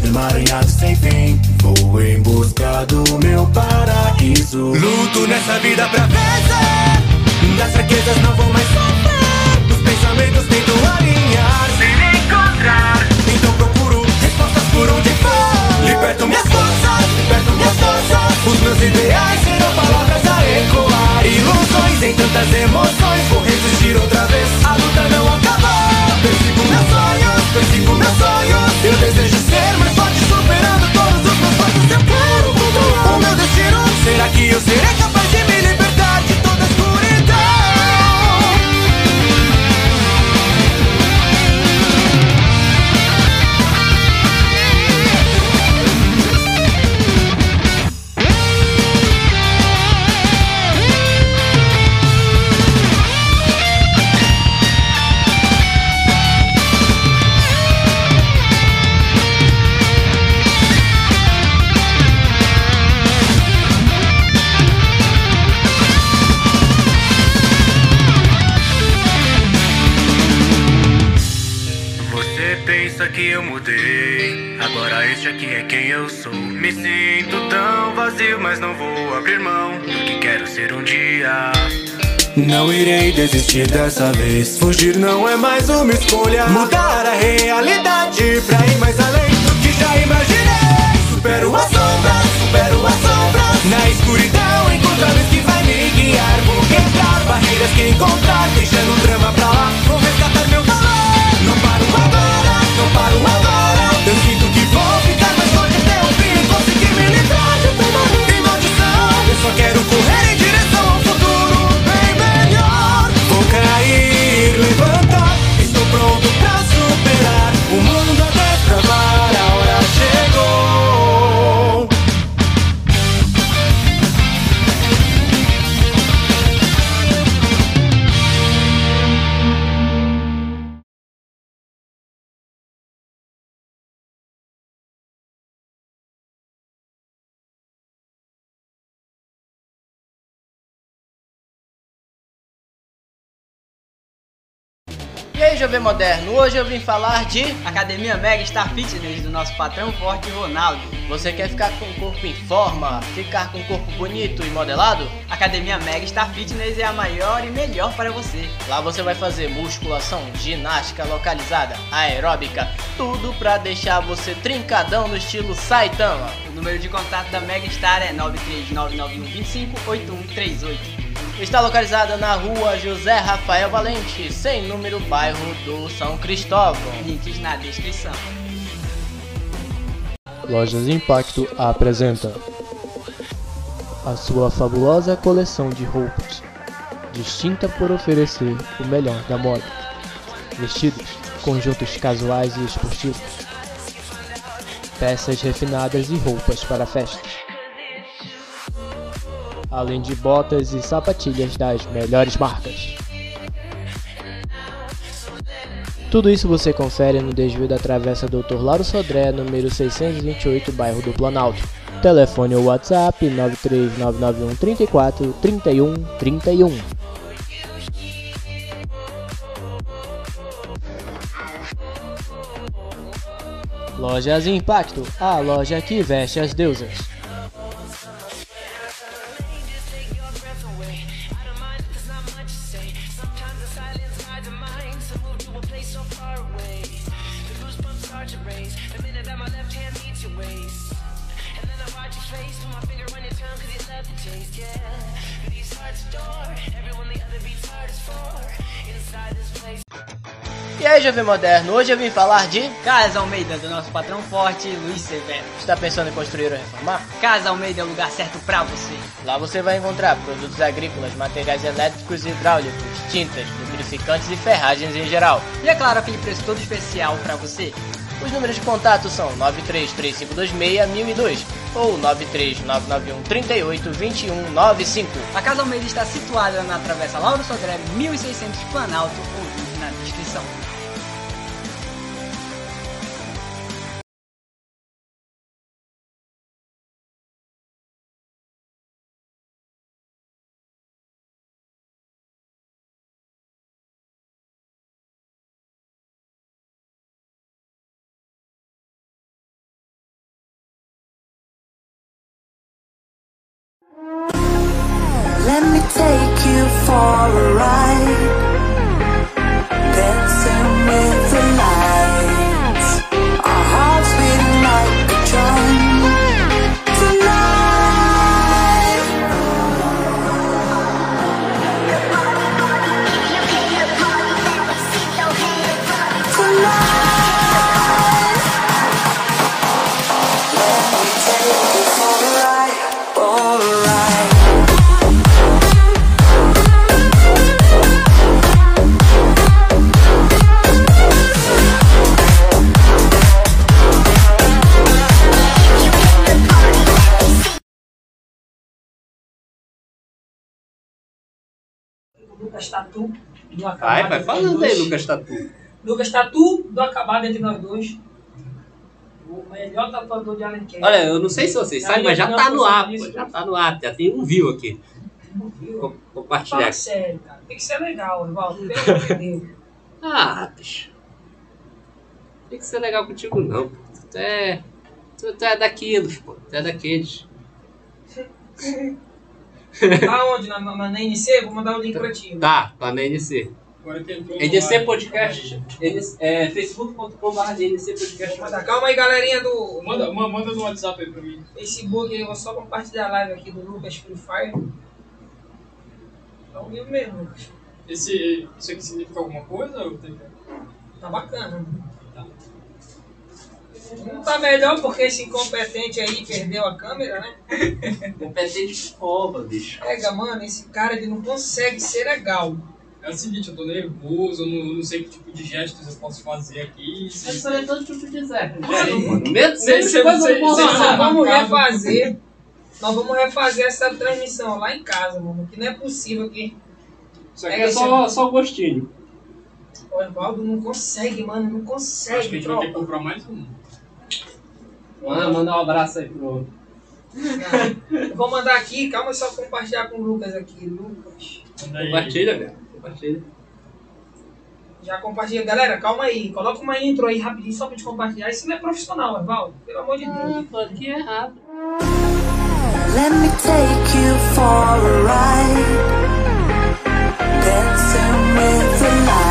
me libertar do emaranhado sem fim. Sou. Me sinto tão vazio, mas não vou abrir mão do que quero ser um dia. Não irei desistir dessa vez. Fugir não é mais uma escolha. Mudar a realidade pra ir mais além do que já imaginei. Supero a sombra, supero a sombra. Na escuridão encontrar luz que vai me guiar. Vou quebrar barreiras que encontrar, deixando o drama pra lá. Vou resgatar meu valor. Não paro agora, não paro agora. forget jovem moderno, hoje eu vim falar de Academia Mega Star Fitness do nosso patrão forte Ronaldo. você quer ficar com o corpo em forma, ficar com o corpo bonito e modelado? Academia Mega Star Fitness é a maior e melhor para você. Lá você vai fazer musculação, ginástica localizada, aeróbica, tudo pra deixar você trincadão no estilo Saitama. O número de contato da Mega Star é 93991258138. Está localizada na rua José Rafael Valente, sem número, bairro do São Cristóvão. Links na descrição. Lojas Impacto apresenta a sua fabulosa coleção de roupas, distinta por oferecer o melhor da moda. Vestidos, conjuntos casuais e esportivos, peças refinadas e roupas para festas além de botas e sapatilhas das melhores marcas. Tudo isso você confere no desvio da Travessa Doutor Lauro Sodré, número 628, bairro do Planalto. Telefone ou WhatsApp 93991 31 Lojas Impacto, a loja que veste as deusas. Moderno, hoje eu vim falar de... Casa Almeida, do nosso patrão forte, Luiz Severo. Está pensando em construir ou reformar? Casa Almeida é o lugar certo pra você. Lá você vai encontrar produtos agrícolas, materiais elétricos e hidráulicos, tintas, lubrificantes e ferragens em geral. E é claro, aquele preço todo especial pra você. Os números de contato são 933526002 ou 93991382195. A Casa Almeida está situada na Travessa Lauro Sodré, 1600 Planalto, ou link na descrição. Do Vai, Acabado vai Entre falando aí. Lucas Tatu. Lucas Tatu, do Acabado Entre Nós Dois. O melhor tatuador de Alenquer. Olha, eu não sei se vocês sabem, mas já tá no ar, pô, já tá no ar, já tem um view aqui. Co- Compartilhar. Fala sério, cara. Tem que ser legal, Rivaldo. Pelo amor de Deus. Ah, bicho. Tem que ser legal contigo não. Tu é. Tu, tu é daqueles, pô. Tu é daqueles. Aonde? Na, na, na NC? Vou mandar o link pra ti. Tá, tá na NC. Agora que entrou no NC ar. Podcast. NC, é, facebook.com.br NC Podcast. Calma aí, galerinha do, Manda, ma- manda no WhatsApp aí pra mim. Facebook. Eu vou só compartilhar a live aqui do Lucas Free Fire. Tá ao vivo mesmo, Lucas. Esse, isso aqui significa alguma coisa? ou tem que- Tá bacana. Não tá melhor porque esse incompetente aí perdeu a câmera, né? Competente cobra, bicho. Pega, mano, esse cara ele não consegue ser legal. É o seguinte, eu tô nervoso, eu não, não sei que tipo de gestos eu posso fazer aqui. Se, isso é todo tipo de Zé. Mano, Medo sei, de passar. vamos refazer. Nós vamos refazer essa transmissão lá em casa, mano. Que não é possível que Isso aqui é só, só o gostinho. o Evaldo não consegue, mano. Não acho que a consegue, gente vai ter que comprar mais um. Manda, manda um abraço aí pro. Eu vou mandar aqui, calma só compartilhar com o Lucas aqui. Lucas. Compartilha, velho. Compartilha. Já compartilha. Galera, calma aí. Coloca uma intro aí rapidinho só pra gente compartilhar. Isso não é profissional, Evaldo. Pelo amor de Deus. Ah, pô, aqui é errado. Let me take you for a ride. Dancing with the lights.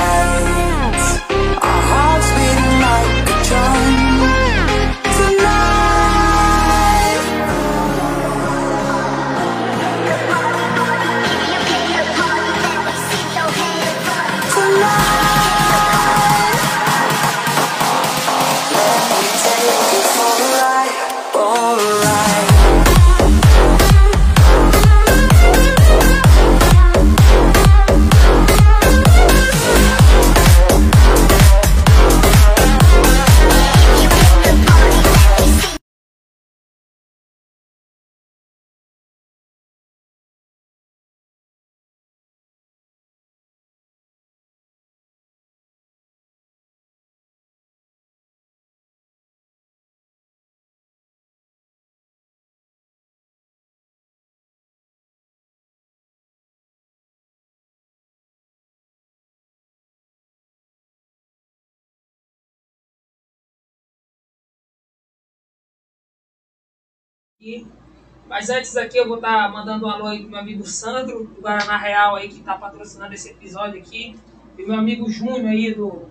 Aqui. Mas antes aqui eu vou estar mandando um alô aí pro meu amigo Sandro, do Guaraná Real aí, que tá patrocinando esse episódio aqui. E meu amigo Júnior aí do,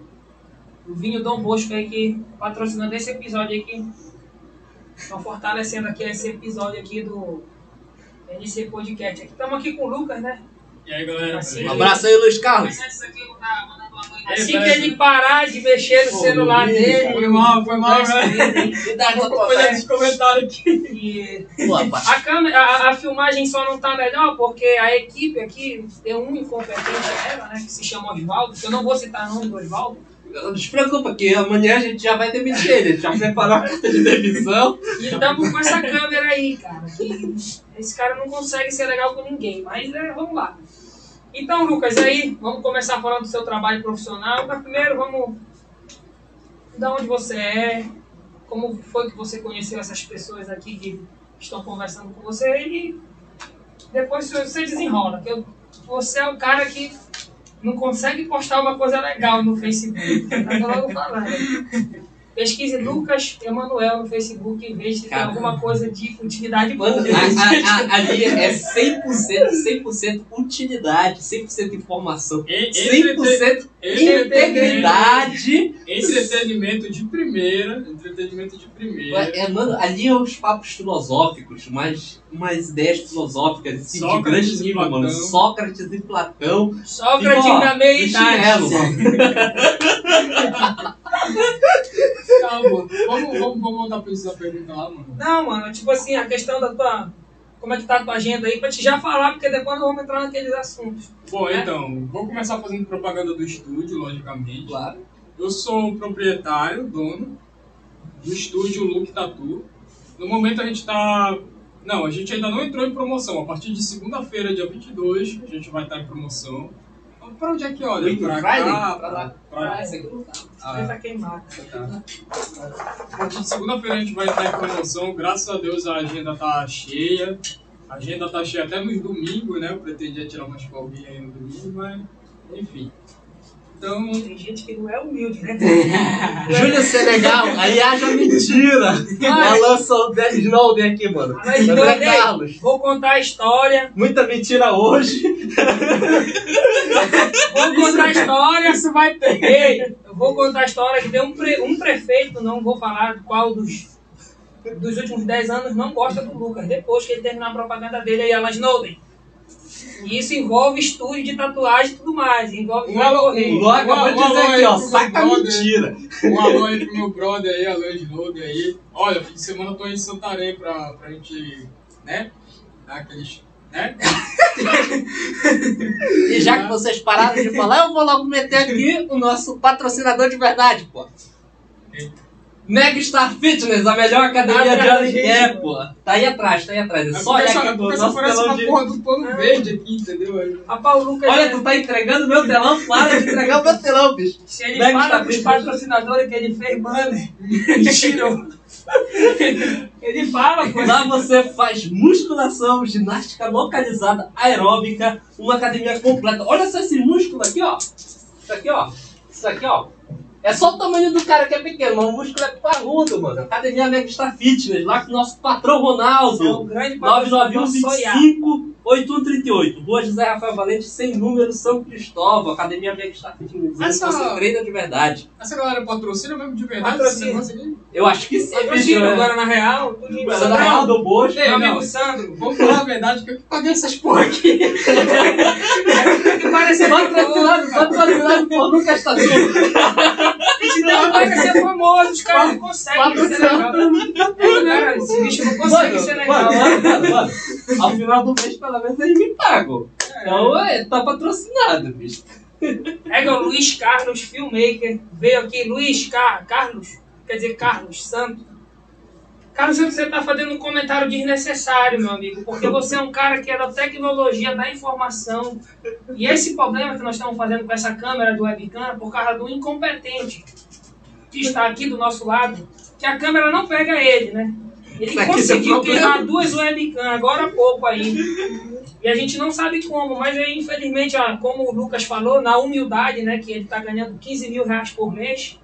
do Vinho Dom Bosco aí, que tá patrocinando esse episódio aqui. Estão fortalecendo aqui esse episódio aqui do NC Podcast. Aqui estamos aqui com o Lucas, né? E aí, galera? Assim, Um abraço aí, Luiz Carlos. Vou. É, Assim que ele parar de mexer no celular dele, Foi mal, foi mal, conversa velho. dele, Idade da tua Olha festa. esse comentário aqui. A, câmera, a, a filmagem só não tá melhor porque a equipe aqui tem um incompetente ela, né? Que se chama Oswaldo, que eu não vou citar o nome do Oswaldo. Não se preocupa, que amanhã a gente já vai demitir ele. A gente já preparou a carta de demissão. E estamos com essa câmera aí, cara. Que esse cara não consegue ser legal com ninguém, mas é, vamos lá. Então, Lucas, aí, vamos começar falando do seu trabalho profissional. Mas primeiro, vamos. Da onde você é, como foi que você conheceu essas pessoas aqui que estão conversando com você e depois você desenrola. Que você é o cara que não consegue postar uma coisa legal no Facebook. Tá logo falando. Pesquise Lucas Emanuel no Facebook e veja se tem Cara. alguma coisa de utilidade Mano, a- a- a- ali é 100%, 100% utilidade, 100% informação, E- 100% entretenimento- integridade. Entretenimento de primeira. Entretenimento de primeira. É, mano, ali é os papos filosóficos, mas umas ideias filosóficas assim, de Sócrates grande e nível, mano. Platão. Sócrates e Platão. Sócrates E, ó, da meia do chinelo, mano. Calma. Vamos, vamos, vamos voltar pra isso da pergunta lá, mano. Não, mano, tipo assim, a questão da tua. Como é que tá a tua agenda aí, pra te já falar, porque depois nós vamos entrar naqueles assuntos. Bom, É. então, vou começar fazendo propaganda do estúdio, logicamente. Claro. Eu sou o proprietário, dono do estúdio Look Tattoo. No momento a gente tá. Não, a gente ainda não entrou em promoção. A partir de segunda-feira, dia 22, a gente vai estar em promoção. Pra onde é que olha? Week Pra Friday? cá, Pra lá. pra- Ah, não tá. Ah, Tenta queimar. tá. Partir de segunda-feira a gente vai estar em promoção. Graças a Deus a agenda tá cheia. A agenda tá cheia até nos domingos, né? Eu pretendia tirar umas folguinhas aí no domingo, mas enfim. Então, Tem gente que não é humilde, né? Júlio Senegal, aí haja mentira. Alan Solde- Snowden aqui, mano. Mas, André Snowden, Carlos. Vou contar a história. Muita mentira hoje. Vou contar a história. isso vai ter. Ei, eu vou contar a história que tem um, pre- um prefeito, não vou falar qual dos, dos últimos 10 anos, não gosta do Lucas, depois que ele terminar a propaganda dele aí, Alan Snowden. E isso envolve estúdio de tatuagem e tudo mais, envolve Um alô- O. Ló acabou de dizer aqui, ó. Saca mentira. Um alô aí pro meu brother aí, Alan Slog aí. Olha, fim de semana eu tô em Santarém pra, pra gente, né? Dar aqueles. né? E já que vocês pararam de falar, eu vou logo meter aqui o nosso patrocinador de verdade, pô. Megastar Fitness, a melhor academia de aluguel, pô. Tá aí atrás, tá aí atrás. É só olhar aqui essa nosso parece telão uma de... porra do pano verde aqui, entendeu? Rapaz, Lucas, Olha, tu tá entregando meu telão, para de entregar o meu telão, bicho. se ele Star pros patrocinadores que ele fez ele tirou. ele fala, pô. Lá você faz musculação, ginástica localizada, aeróbica, uma academia completa. Olha só esse músculo aqui, ó. Isso aqui, ó. Isso aqui, ó. É só o tamanho do cara que é pequeno, mas o músculo é parrudo, mano. Academia Megastar Fitness, lá com o nosso patrão Ronaldo. grande patrocinador Soiá. 99125 8138. Rua José Rafael Valente, sem número, São Cristóvol. Academia Megastar Fitness. Essa- Você treina de verdade. Essa galera patrocina mesmo de verdade Patrocina. Eu acho que sim. Patrocínio né? agora na real, na Real do Bocho. Meu amigo. Sandro, Vamos falar a verdade que eu que paguei essas porra aqui. parecer Patrocinado, patrocinado por Lucas Tatu. Não vai ser famoso, os caras não conseguem ser legal. Esse bicho não consegue ser legal. Mano, mano, mano, ao final do mês, pelo menos, eles me pagam. Então, é, tá patrocinado, bicho. É o Luiz Carlos, filmmaker, veio aqui, Luiz Car Carlos, quer dizer Carlos Santos. Carlos Santos, você tá fazendo um comentário desnecessário, meu amigo, porque você é um cara que é da tecnologia, da informação. E esse problema que nós estamos fazendo com essa câmera do webcam é por causa do incompetente que está aqui do nosso lado, que a câmera não pega ele, né? Ele conseguiu problema. queimar duas webcam agora há pouco aí. E a gente não sabe como, mas aí, infelizmente, como o Lucas falou, na humildade, né, que ele está ganhando 15 mil reais por mês,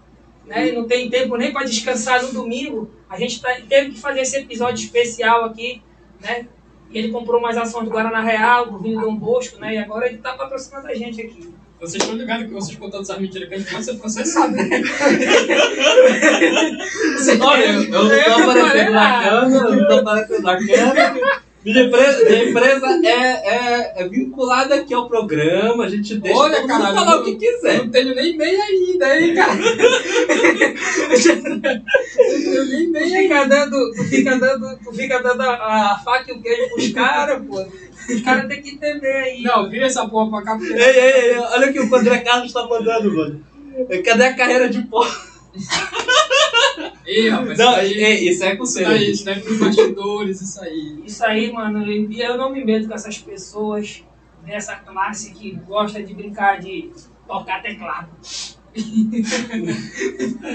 né? E não tem tempo nem para descansar no domingo. A gente tá, teve que fazer esse episódio especial aqui, né? E ele comprou mais ações do Guaraná Real, do vinho Dom Bosco, né? E agora ele tá patrocinando a gente aqui. Vocês estão ligados que vocês contando essas mentiras que a gente vai ser processado, né? Olha, eu eu não tô aparecendo na câmera, eu não tô aparecendo na câmera. Minha empresa, minha empresa é, é, é vinculada aqui ao programa, a gente deixa Olha, todo mundo cara, falar o que quiser. Não tenho nem meia ainda, hein, cara? não tenho nem meia fica dando, tu fica dando, fica dando a, a faca e o queijo pros caras, pô. Os caras têm que entender aí. Não, vira essa porra pra cá porque. Ei, ei, ei, olha o que o André Carlos tá mandando, mano. Cadê a carreira de pó? Ei, rapaz, Não, isso aí, isso é com isso aí, isso bastidores, isso aí. Isso aí, mano, eu eu não me meto com essas pessoas dessa classe que gosta de brincar de tocar teclado.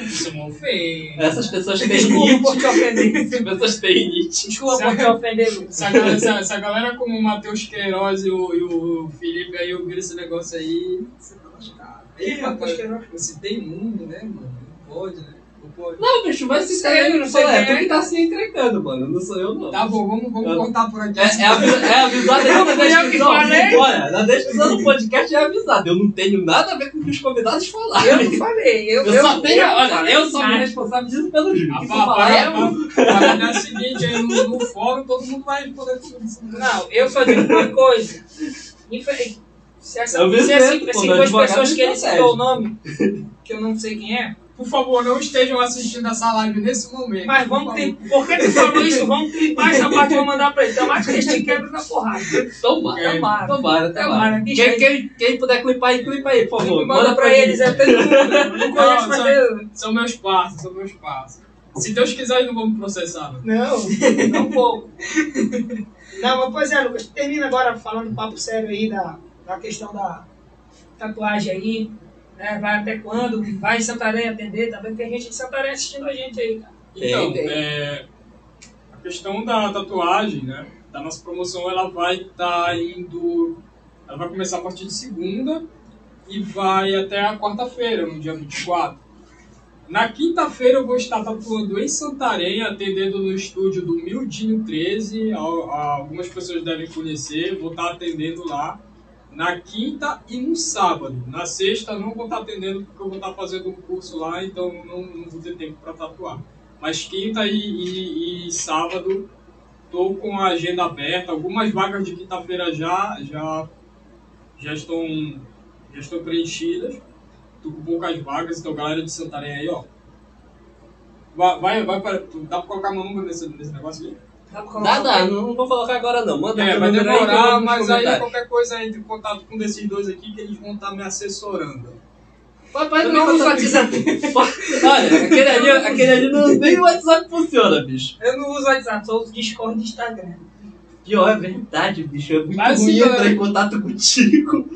Isso é uma ofensa. Essas pessoas têm Desculpa te ofender. Essas pessoas têm nit. Desculpa por te ofender, Lucas. Essa galera, essa, essa galera como o Matheus Queiroz e o, e o Felipe aí ouviram esse negócio aí, você tá lascado. Ei, Matheus rapaz, Queiroz. você tem mundo, né, mano? Não pode, né? Não pode. Não, bicho, vai se Sério, entender. não sei É, quem tu é. que tá se entregando, mano. Não sou eu, não. Tá bom, vamos, vamos Eu- cortar por aqui. É, é, avi- é avisado aí na eu descrição. falei. Olha, na descrição do podcast é avisado. Eu não tenho nada a ver com o que os convidados falaram. Eu não falei. Eu, Eu só tenho, olha, eu só me responsabilizo pelo Júlio. O A que falar é o- é seguinte, aí no, no fórum todo mundo vai poder Não, eu só digo uma coisa. Se, essa, Eu me se essas meu duas pessoas que ele citou o nome, que eu não sei quem é, Por favor, não estejam assistindo essa live nesse momento. mas vamos ter. Por que tu falou isso? Vamos clipar essa parte e vou mandar pra ele. Então, mais que eles te quebram na porrada. Tomara, Tomara. tomara, Tomara, tomara. Quem, quem, quem puder clipar aí, clipa aí, por favor. Manda pra eles, é todo mundo. Não conheço, mas eu- São meus passos, são meus passos. Se Deus quiser, eles não vão me processar. Não. Não, não vou. Não, mas pois é, Lucas, termina agora falando um papo sério aí da, da questão da tatuagem aí. Né? Vai até quando? Vai em Santarém atender também? Tem gente de Santarém assistindo a gente aí, cara. Então, Tem, tem. é, a questão da tatuagem, né? Da nossa promoção, ela vai estar indo. Ela vai começar a partir de segunda e vai até a quarta-feira, no dia 24. Na quinta-feira eu vou estar tatuando em Santarém, atendendo no estúdio do Mildinho 13. Al- Algumas pessoas devem conhecer, vou estar atendendo lá. Na quinta e no sábado. Na sexta não vou estar atendendo porque eu vou estar fazendo um curso lá, então não, não vou ter tempo para tatuar. Mas quinta e, e- e sábado estou com a agenda aberta. Algumas vagas de quinta-feira já, já, já, estão, já estão preenchidas. Tô com poucas vagas, então galera de Santarém aí, ó. Vai, vai, vai para, dá pra colocar meu número nesse, nesse negócio aí? Dá, dá, não vou colocar agora não. Manda É, vai aí demorar, nos mas aí qualquer coisa entre em contato com um desses dois aqui que eles vão estar me assessorando. Me não uso contar- WhatsApp. Olha, aquele ali, aquele ali não, nem o WhatsApp funciona, bicho. Eu não uso WhatsApp, só uso Discord e Instagram. Pior, é verdade, bicho. É muito Mas, ruim entrar em contato contigo.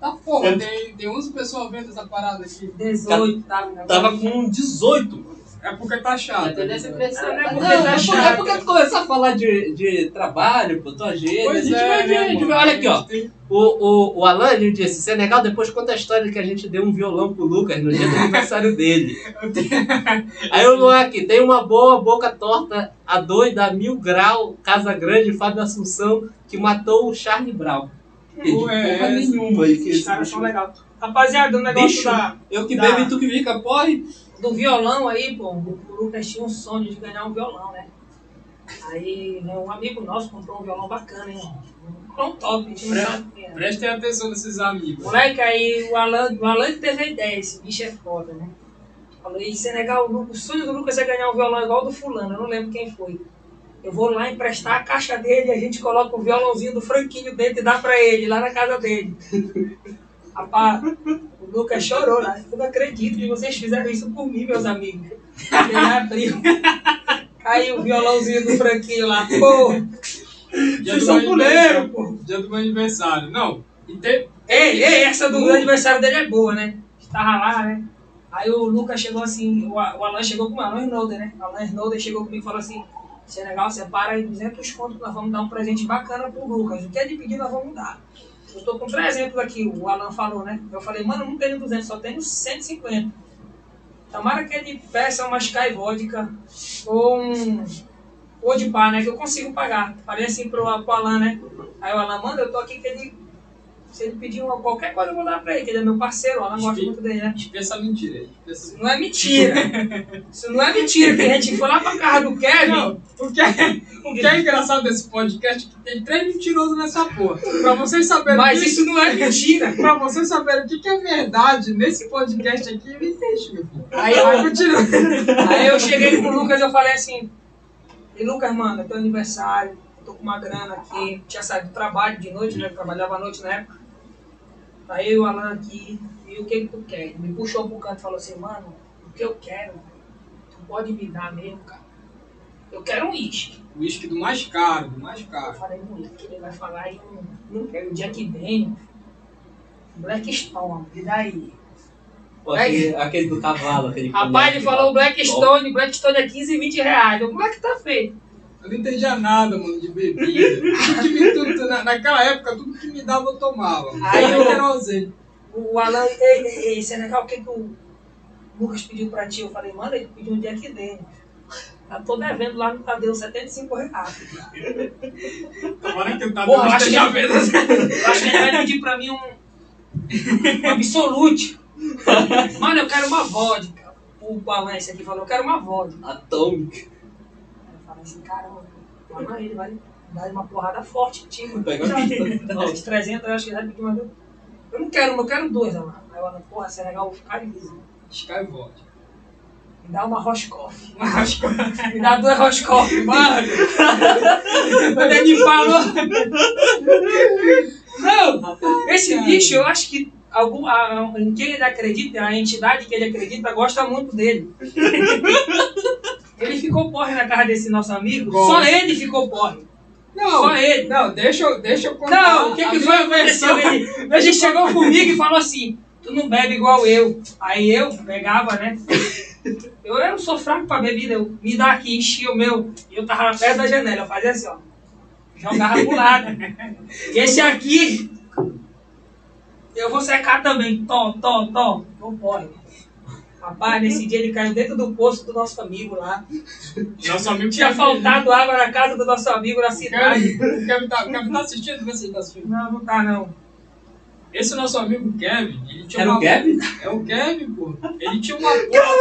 Tá porra, tem, tem 11 pessoas vendo essa parada aqui. 18, tá? né? Tava com 18, mano. É porque tá chato. Né? Não, não é Não, porque é tá porque, chato. é porque tu começar a falar de, de trabalho, pô, tua agenda. a Pois gente é, vai né, a gente vai- Olha aqui, ó. Tem- O, o, o Alan ele disse: Senegal, depois conta a história que a gente deu um violão pro Lucas no dia do aniversário dele. Aí o Luan aqui: tem uma boa boca torta, a doida, a mil grau, Casa Grande, Fábio Assunção, que matou o Charlie Brown. Entendi Pô, é, porra é, nenhuma Os caras são legais. Rapaziada, o negócio Bicho. da, Eu que Tá. bebo e tu que fica, porre. Do violão aí, pô, o Lucas tinha um sonho de ganhar um violão, né? Aí, né, um amigo nosso comprou um violão bacana, hein? Um violão top, a Pre- sabe é. Prestem atenção nesses amigos. Moleque, aí o Alan, o Alan teve a ideia, esse bicho é foda, né? Falou, e Senegal, o, o sonho do Lucas é ganhar um violão igual do fulano, eu não lembro quem foi. Eu vou lá emprestar a caixa dele, a gente coloca o violãozinho do Franquinho dentro e dá pra ele, lá na casa dele. Rapaz, Lucas chorou lá. Eu não acredito que vocês fizeram isso por mim, meus amigos. Ele abriu. Caiu o violãozinho do Franquinho lá. Pô, Dia vocês do são aniversário. pô. Dia do meu aniversário. Não, e tem, Ei, ei, essa do aniversário dele é boa, né? Estava lá, né? Aí o Lucas chegou assim, o, Alan chegou com o Alan Snowden, né? O Alan Snowden chegou comigo e falou assim, Senegal, separa aí 200 contos nós vamos dar um presente bacana pro Lucas. O que é de pedir, nós vamos dar. Eu tô com 300 aqui, o Alan falou, né? Eu falei, mano, não tenho 200, só tenho 150. Tomara que ele peça uma Sky Vodka ou um ou de bar, né? Que eu consigo pagar. Falei assim pro, pro Alan, né? Aí o Alan, manda, eu tô aqui que ele. Se ele pedir uma, qualquer coisa, eu vou dar pra ele, que ele é meu parceiro, Alan gosta muito dele, né? Espeça mentira Isso não é mentira. Isso não é mentira, que a gente foi lá pra casa do Kevin. Não, o que, é, o que é engraçado desse podcast é que tem três mentirosos nessa porra. Pra vocês saberem Mas que- isso não é mentira. Pra vocês saberem o que, que é verdade nesse podcast aqui, me deixa, meu filho. Aí eu-. Aí eu cheguei com o Lucas eu falei assim, e Lucas, mano, é teu aniversário, eu tô com uma grana aqui, tinha saído do trabalho de noite, né? Eu trabalhava à noite na época. Aí o Alan aqui, e o que que tu quer? Ele me puxou pro canto e falou assim, mano, o que eu quero, tu pode me dar mesmo, cara. Eu quero um uísque. O uísque do mais caro, do mais Eu caro. falei, moleque, que ele vai falar aí, não, não quero, o dia que vem, Black Stone, e daí? Pô, Aquele, aquele do cavalo, aquele Rapaz, ele falou lá. Black Stone, Black Stone é 15, 20 reais. O moleque tá feito. Eu não entendia nada, mano, de bebida. Tudo que me, tudo, na, naquela época, tudo que me dava eu tomava. Aí eu- querosene. O Alan, ei, ei, ei, Senegal, o que, que o Lucas pediu pra ti? Eu falei, mano, ele pediu um Jack Daniels. Eu tô devendo lá no Tadeu 75 reais. Tomara que eu tava Porra, eu acho que, esteja vendo. eu acho que ele vai pedir pra mim um, um Absolute. Mano, eu quero uma vodka. O Alan, esse aqui falou, eu quero uma vodka. Atômica. Eu assim, caramba, mano, ele vai dar uma porrada forte em ti, mano. Uns 300, eu acho que ele vai pedir mais. Eu não quero, eu quero dois, Alan. Aí o Alan, porra, Senegal, eu ficar liso. Sky Vodka. Me dá uma Roscoff. Uma Roscoff. Me dá duas Roscoff, mano. Quando ele falou. Não, esse bicho, eu acho que algum, a, em quem ele acredita, a entidade que ele acredita, gosta muito dele. Ele ficou porre na casa desse nosso amigo. Só ele ficou porre. Não, Só ele. Não, deixa eu, deixa eu contar. Não, o que, que foi versão. Ele, a gente chegou comigo e falou assim: Tu não bebe igual eu. Aí eu pegava, né? Eu, eu sou fraco pra bebida, eu me dá aqui, enchia o meu. E eu tava perto da janela, eu fazia assim, ó. Jogava pro lado. Esse aqui, eu vou secar também. Tom, tom, tom. Não pode. Rapaz, nesse dia ele caiu dentro do poço do nosso amigo lá. Nosso amigo Tinha faltado água na casa do nosso amigo na cidade. Kevin, Kevin, tá, Kevin tá assistindo? Ele tá assistindo. Não, não tá não. Esse nosso amigo Kevin, ele tinha Era uma... o Kevin? É o Kevin, pô. Ele tinha uma porra.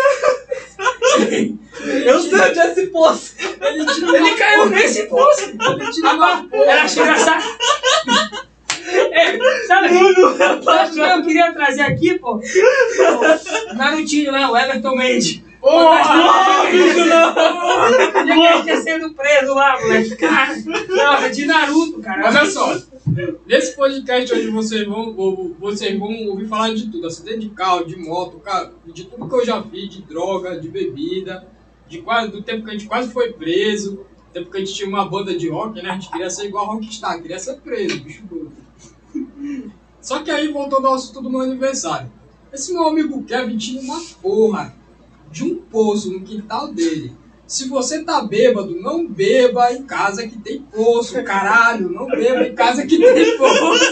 Eu sei onde é esse poço. Ele tinha Ele caiu nesse poço. Ele tinha uma porra. Era engraçado. É, sabe? Sabe o que eu queria trazer aqui, pô? O Narutinho lá, o Everton Mendes. Porra! Ele que tinha sido preso lá, moleque. Cara, não, é de Naruto, cara. Olha só, nesse podcast hoje vocês vão, vo- vocês vão ouvir falar de tudo, acidente de carro, de moto, ca- de tudo que eu já fiz, de droga, de bebida, de quase, do tempo que a gente quase foi preso, do tempo que a gente tinha uma banda de rock, né? A gente queria ser igual a Rockstar, queria ser preso, bicho doido. Só que aí voltou ao assunto do meu aniversário. Esse meu amigo Kevin tinha uma porra de um poço no quintal dele. Se você tá bêbado, não beba em casa que tem poço, caralho. Não beba em casa que tem poço.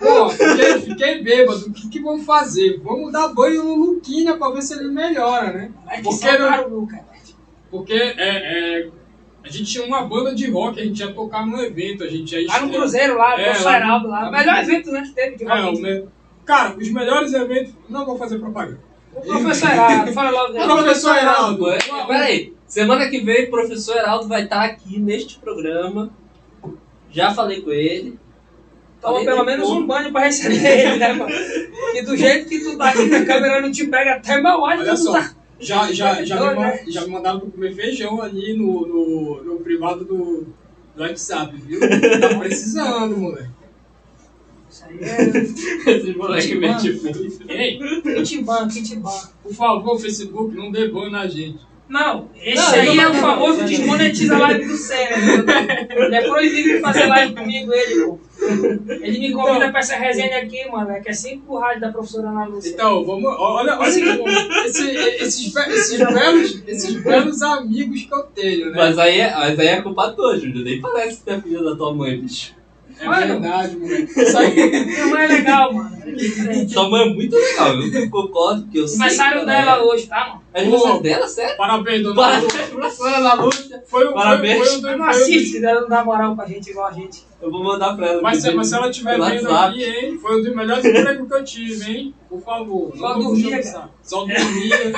Bom, fiquei, fiquei bêbado. O que, que vamos fazer? Vamos dar banho no Luquinha pra ver se ele melhora, né? É que Porque, salvaram o Luca. porque é, é, a gente tinha uma banda de rock, a gente ia tocar num evento, a gente ia Lá no Cruzeiro, lá, É, professor lá- Heraldo lá. O melhor evento né, que teve de É, o me- Cara, os melhores eventos. Não vou fazer propaganda. O professor Heraldo, fala logo dele. O professor Heraldo. Peraí, semana que vem o professor Heraldo vai estar aqui neste programa. Já falei com ele. Toma pelo menos um banho pra receber ele, né, mano? E do jeito que tu tá aqui na câmera não te pega até mal olho, Olha tu só, tá... já, já, já, me, né? já me mandaram pra comer feijão ali no, no, no privado do, do WhatsApp, viu? Tá precisando, moleque. Isso aí é... Esse moleque mete. Ei, Kitibã, kitibã. por favor, Facebook, não dê ban na gente. Não, esse Não, aí é não- o famoso desmonetiza a live do Senna. Ele é proibido de fazer live comigo, ele, pô. Ele me convida pra essa resenha aqui, mano. É que é sempre o rádio da professora Ana Lúcia. Então, vamos. Olha, olha esse- esses, esses, belos, esses belos amigos que eu tenho, né? Mas aí, é, mas aí é culpa tua, Júlio. Nem parece que é filho da tua mãe, bicho. É Mano. verdade, moleque. Isso aí. Minha mãe é legal, mano. É. Sua mãe é muito legal, eu concordo que eu sei. Aniversário dela é. hoje, tá, mano? É aniversário dela, sério? Parabéns, dona Parabéns senhora da luta. Foi, o- Parabéns. foi, foi, o do- Ela não foi o do- assiste, ela não dá moral pra gente igual a gente. Eu vou mandar pra ela. Mas se, mas se ela estiver vendo WhatsApp. aqui, hein? Foi o dos melhores empregos que eu tive, hein? Por favor. Só dormia, cara. Só dormia.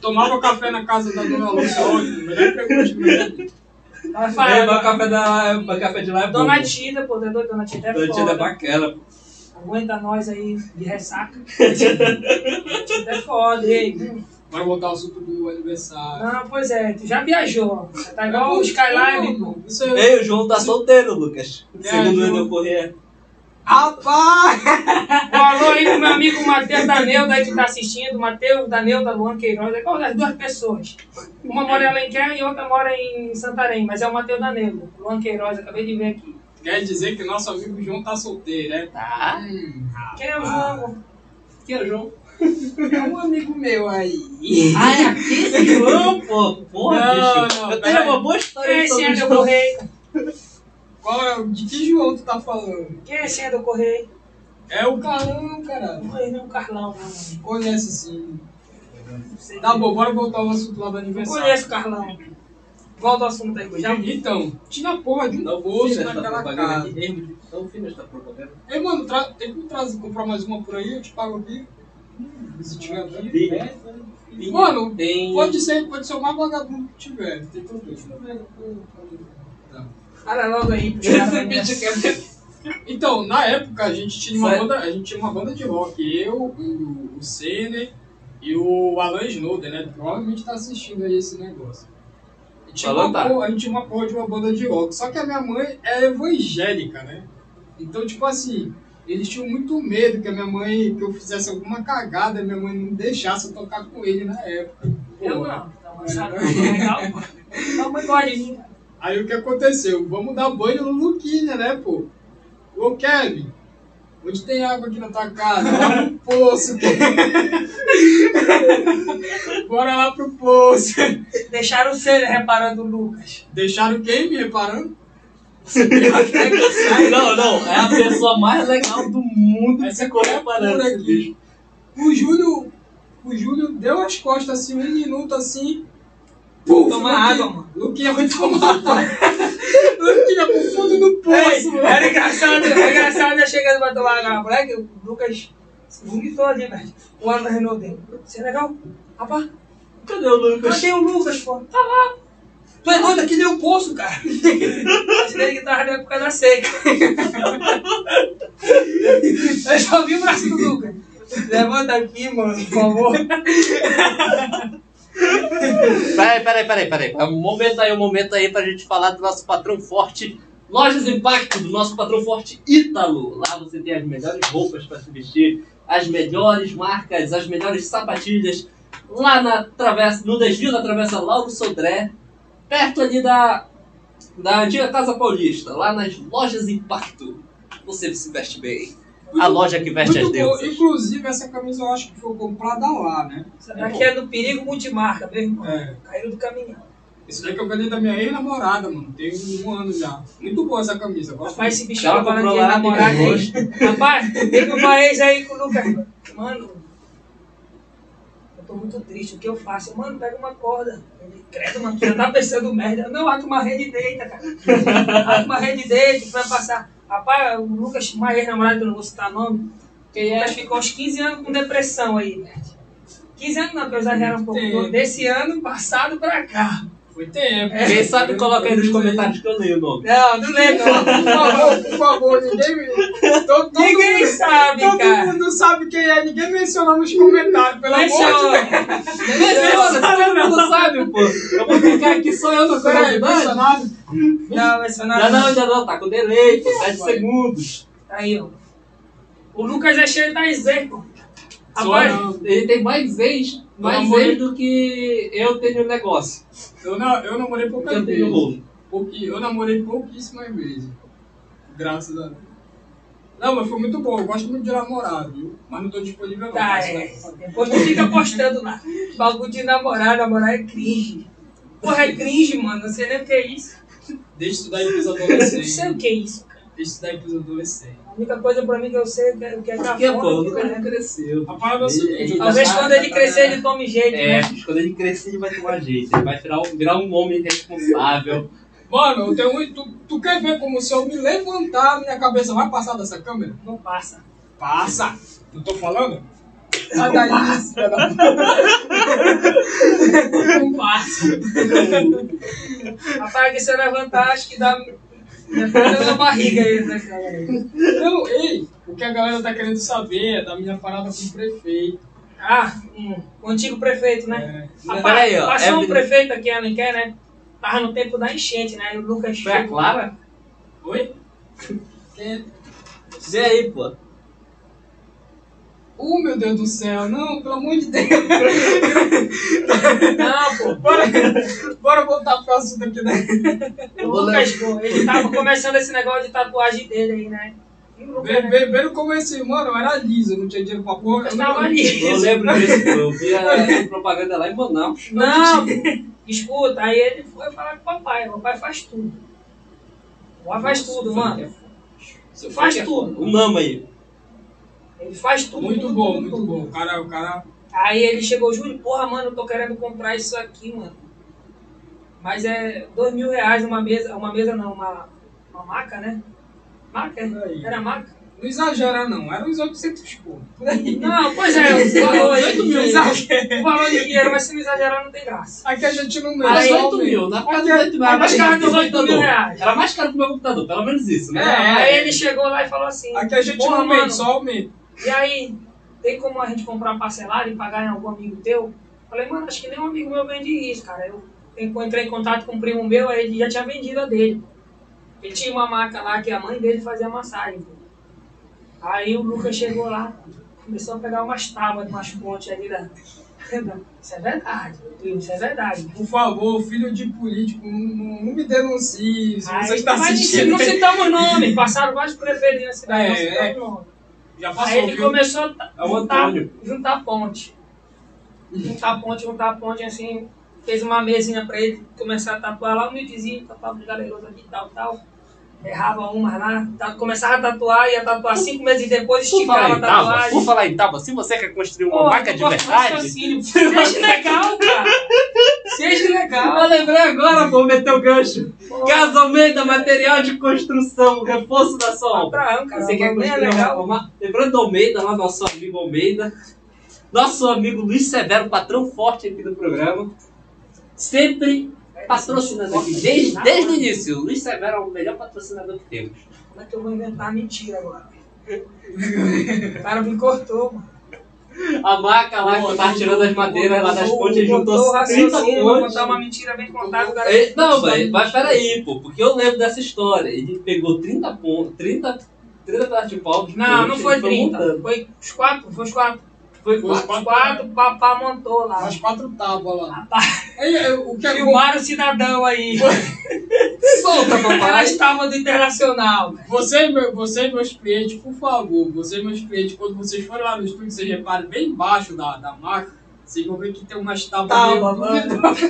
Tomava café na casa da dona Lúcia, ótimo. Melhor emprego que eu tive. Ela É, o café, da, café de lá é bom. Dona. Tida, pô, tá doido? Dona Tida é Dona Tida é foda. bacana. pô. Aguenta nós aí de ressaca. Dona Tida é foda, ei. Vai voltar ao assunto do aniversário. Não, pois é, tu já viajou. Tá igual o Skylab, pô. Isso aí. Ei, o João tá solteiro, Lucas. É, Segundo eu correr. Rapaz! Um alô aí pro meu amigo Matheus Daneuda aí que tá assistindo. Matheus Daneuda, Luan Queiroz. É qual das duas pessoas? Uma mora em Alenquer e outra mora em Santarém. Mas é o Matheus Daneuda. Luan Queiroz, acabei de ver aqui. Quer dizer que nosso amigo João tá solteiro, né? Tá. Hum, Quem é o João? Quem é o João? É um amigo meu aí. Ah, é aquele João, pô. Porra, Não, bicho. não, eu tenho uma boa história Quem é é o do. Correio? Qual é, o- de que João tu tá falando? Quem é esse é do Correio? É o Carlão, caralho. Não é não, Carlão, não. Conhece sim. Não sei. Tá bom, bora voltar ao assunto lá do aniversário. conheço o Carlão. Volta ao assunto aí, já Então, tinha porra de um essa naquela propaganda casa. aqui. Não fiz essa propaganda. Ei, mano, tra- tem que trazer, comprar mais uma por aí, eu te pago aqui. Se tiver aqui. Tem. Mano, Tem. pode ser, pode ser o mais vagabundo que tiver. Tem tudo. Deixa eu ver. Tá. Fala logo aí, minha- Então, na época a gente tinha uma banda, a gente tinha uma banda de rock, eu, o, o Senner e o Alan Snowden, né? Provavelmente tá assistindo aí esse negócio. E tinha uma tá. porra- a gente tinha uma porra de uma banda de rock. Só que a minha mãe é evangélica, né? Então, tipo assim, eles tinham muito medo que a minha mãe, que eu fizesse alguma cagada, minha mãe não deixasse eu tocar com ele na época. Eu não. Avançado, não. Pô. De mim, cara. Aí o que aconteceu? Vamos dar banho no Luquinha, né, pô? Ô Kevin, onde tem água aqui na tua casa? Lá pro poço. Bora lá pro poço. Deixaram você reparando o Lucas. Deixaram quem me reparando? Não, não. É a pessoa mais legal do mundo Essa ficou é bicho. O Júlio, o Júlio deu as costas assim, um minuto assim. Puf, Toma água, mano. Luquinha vai tomar água. Luquinha com fundo no poço, mano. Era engraçado, era engraçado eu chegando pra tomar água. Moleque, o Lucas se vomitou ali, velho. O ano da Renault dele. Isso é legal? Rapaz, Cadê o Lucas? cadê o Lucas, pô? Tá lá. Tu é doido aqui nem o poço, cara. Dele que tava na época da seca. Eu só vi o braço do Lucas. Levanta aqui, mano, por favor. Peraí, peraí, peraí, peraí. É um momento aí, um momento aí pra gente falar do nosso patrão forte. Lojas Impacto, do nosso patrão forte Ítalo. Lá você tem as melhores roupas pra se vestir, as melhores marcas, as melhores sapatilhas. Lá na travessa, no desvio da Travessa Lauro Sodré, perto ali da, da antiga Casa Paulista, lá nas Lojas Impacto. Você se veste bem. A loja que veste as Muito bom. deusas. Inclusive, essa camisa eu acho que foi comprada lá, né? Essa daqui é do perigo multimarca, meu irmão. É. Caiu do caminhão. Isso daqui eu ganhei da minha ex-namorada, mano. Tem um ano já. Muito boa essa camisa. Gosto Rapaz, esse bicho tá falando comprou de tem aí. Rapaz, teve uma ex aí com o Lucas. Mano, tô muito triste. O que eu faço? Mano, pega uma corda. Ele, credo, mano, já tá pensando merda. Não, ata uma rede deita, cara. Ata uma rede deita, vai passar. Rapaz, o Lucas, uma ex-namorada, que eu não vou citar nome, Quem o é? Ficou uns 15 anos com depressão aí, né? 15 anos não, porque eu exagero um pouco. Tempo. Desse ano passado pra cá. Foi tempo. Quem sabe coloca aí nos comentários que eu leio o nome. Não, não lembro não. Por favor, por favor, ninguém me. Todo, todo Ninguém mundo, sabe, todo cara. mundo sabe quem é, ninguém menciona nos comentários, pelo amor de Deus. Menciona. Todo mundo sabe, pô. Eu vou ficar aqui só eu no mencionado. Não, mencionado. Ainda não, ainda não, tá com delay, pô, 7 segundos. Aí, ó. O Lucas é cheio das vezes, pô. Rapaz, não. Ele tem mais ex, mais ex do que eu tenho negócio. Eu, não, eu namorei poucas eu vezes. Pouqui- eu namorei pouquíssimas vezes. Graças a Deus. Não, mas foi muito bom. Eu gosto muito de namorar, viu? Mas não tô disponível não. tá, é. Depois tu fica postando lá. Bagulho de namorar, namorar é cringe. Porra, é cringe, mano. Não sei nem o que é isso. Deixa isso daí pros Não sei adolescentes. o que é isso, cara. Isso daí pros adolescentes. A única coisa pra mim que eu sei é que é que é Por que, pô? O cafona. Lucas já cresceu. A parada é o seguinte, Talvez tá- quando ele crescer ele tome jeito, É, né? quando ele crescer ele vai tomar jeito. Ele vai virar um, virar um homem responsável. Mano, eu tenho um. Tu, tu quer ver como se eu me levantar, minha cabeça vai passar dessa câmera? Não passa. Passa! Não tô falando? Sai daí, filha da Não passa. Rapaz, que se eu levantar, acho que dá. Na barriga aí, né, cara? Não, ei, o que a galera tá querendo saber é da minha parada com o prefeito. Ah, hum, o antigo prefeito, né? É, Peraí, ó, passou um Evelyn- prefeito aqui, não quer, né? Tava no tempo da enchente, né? E o Lucas Foi a chegou- Clara? Oi? Quem- Vê aí, pô. Uh, meu Deus do céu, não, pelo amor de Deus. Não, pô. Bora, bora voltar pro assunto aqui, né? O Lucas, pô, ele tava começando esse negócio de tatuagem dele aí, né? E o Lucas, Vê, né? vê, vê no começo, mano, eu era liso, eu não tinha dinheiro pra porra. Eu não- tava ali. Eu lembro disso. Eu vi a propaganda lá em Manaus. Não, escuta, aí ele foi falar com o papai. O papai faz tudo. O papai faz tudo, mano. Seu Faz é tudo. O Nama aí. Ele faz tudo. Muito tudo, bom, tudo, muito tudo. bom. O cara, o cara. Aí ele chegou, Júlio, porra, mano, eu tô querendo comprar isso aqui, mano. Mas é dois mil reais uma mesa, uma mesa não, uma, uma maca, né? Maca? Aí. Era maca? Não exagera, não. Era uns 800 conto. Por aí. Não, pois é, o valor aí, 8 mil, o exagera. valor de dinheiro, mas se não exagerar não tem graça. Aqui a gente não Mas Aí, 8 mil, na casa dos 8 mil. Era mais caro que os meu 8 mil reais. Era mais caro que o meu computador, pelo menos isso, né? É. Aí ele chegou lá e falou assim, Aqui a gente não mano, só aumenta. E aí, tem como a gente comprar parcelado e pagar em algum amigo teu? Falei, mano, acho que nem um amigo meu vende isso, cara. Eu entrei em contato com um primo meu, aí ele já tinha vendido a dele. Ele tinha uma marca lá que a mãe dele fazia massagem. pô. Aí o Lucas chegou lá, começou a pegar umas tábuas, umas pontes ali da. Isso é verdade, isso é verdade. Por favor, filho de político, não, não- não me denuncie se Aí, você está assistindo. não citamos nome, passaram vários prefeitos na cidade, não É, citamos nome. Já Aí passou, ele viu? começou a É o juntar, juntar ponte. Juntar ponte, juntar ponte, assim, fez uma mesinha pra ele começar a tatuar lá, humildezinho, tatuava de galeroso aqui e tal, tal. Errava uma lá, começava a tatuar, ia tatuar cinco meses depois, esticava a tatuagem. por falar em tábua, se você quer construir uma Pô, marca de verdade... Seja legal, cara. Seja Eu legal. lembrei agora, vou meter o gancho. Pô, Casa Almeida, material de construção, reforço da sua obra. Abraão, cara. Você quer é construir uma legal. reforma? Lembrando do Almeida, lá, nosso amigo Almeida. Nosso amigo Luiz Severo, patrão forte aqui do programa. Sempre patrocinando aqui, desde, desde o início. O Luiz Severo é o melhor patrocinador que temos. Como é que eu vou inventar mentira agora? O cara me cortou, mano. A maca lá que eu tava tirando as madeiras lá das pontes, ele juntou o 30 raciocínio, vou pontes. botar uma mentira bem contada, o cara... É, Não, mas, mas peraí, pô, porque eu lembro dessa história. Ele pegou 30 pontos, 30, 30 pedaços de pau. Não, não foi ele 30. montando. Foi os quatro, foi os quatro. Foi Foi quatro. Quatro, o papá montou lá. As quatro tábuas lá. Rapaz, Aí, aí, o que é filmaram o cidadão aí. Solta, Ela papai. estava do internacional. Você, e meu- você e meus clientes, por favor, você e meus clientes, quando vocês forem lá no estúdio, vocês reparem bem embaixo da, da máquina, vocês vão ver que tem umas tábuas Tábua, mano.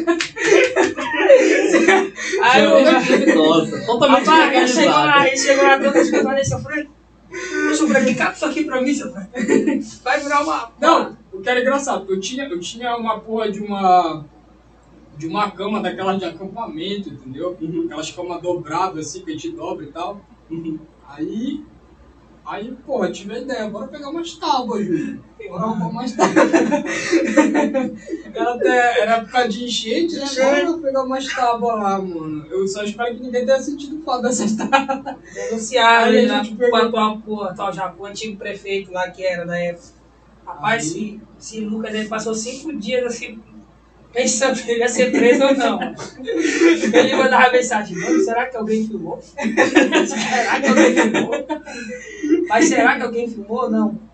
Aí eu, duvidosa, totalmente rapaz, chegou lá, chegou lá, todo mundo falei, seu Frank, deixa eu praticar isso aqui pra mim, seu. Vai virar uma... Não, o que era engraçado, eu tinha, eu tinha uma porra de uma. De uma cama daquelas de acampamento, entendeu? Uhum. Aquelas camas dobradas assim, que a gente dobra e tal. Uhum. Aí. Aí, porra, eu tive a ideia, bora pegar umas tábuas, Júlio. Bora arrumar umas tábuas. era, até, era época de enchente, né? Bora pegar umas tábuas lá, mano. Eu só espero que ninguém tenha sentido falta dessas tábuas. Denunciaram a pro pegou- atual, pro atual já, pro antigo prefeito lá que era da época. Rapaz, se, se Lucas ele passou cinco dias assim, pensando se ele ia ser preso ou não. Ele mandava mensagem, será que alguém filmou? será que alguém filmou? Mas será que alguém filmou ou não?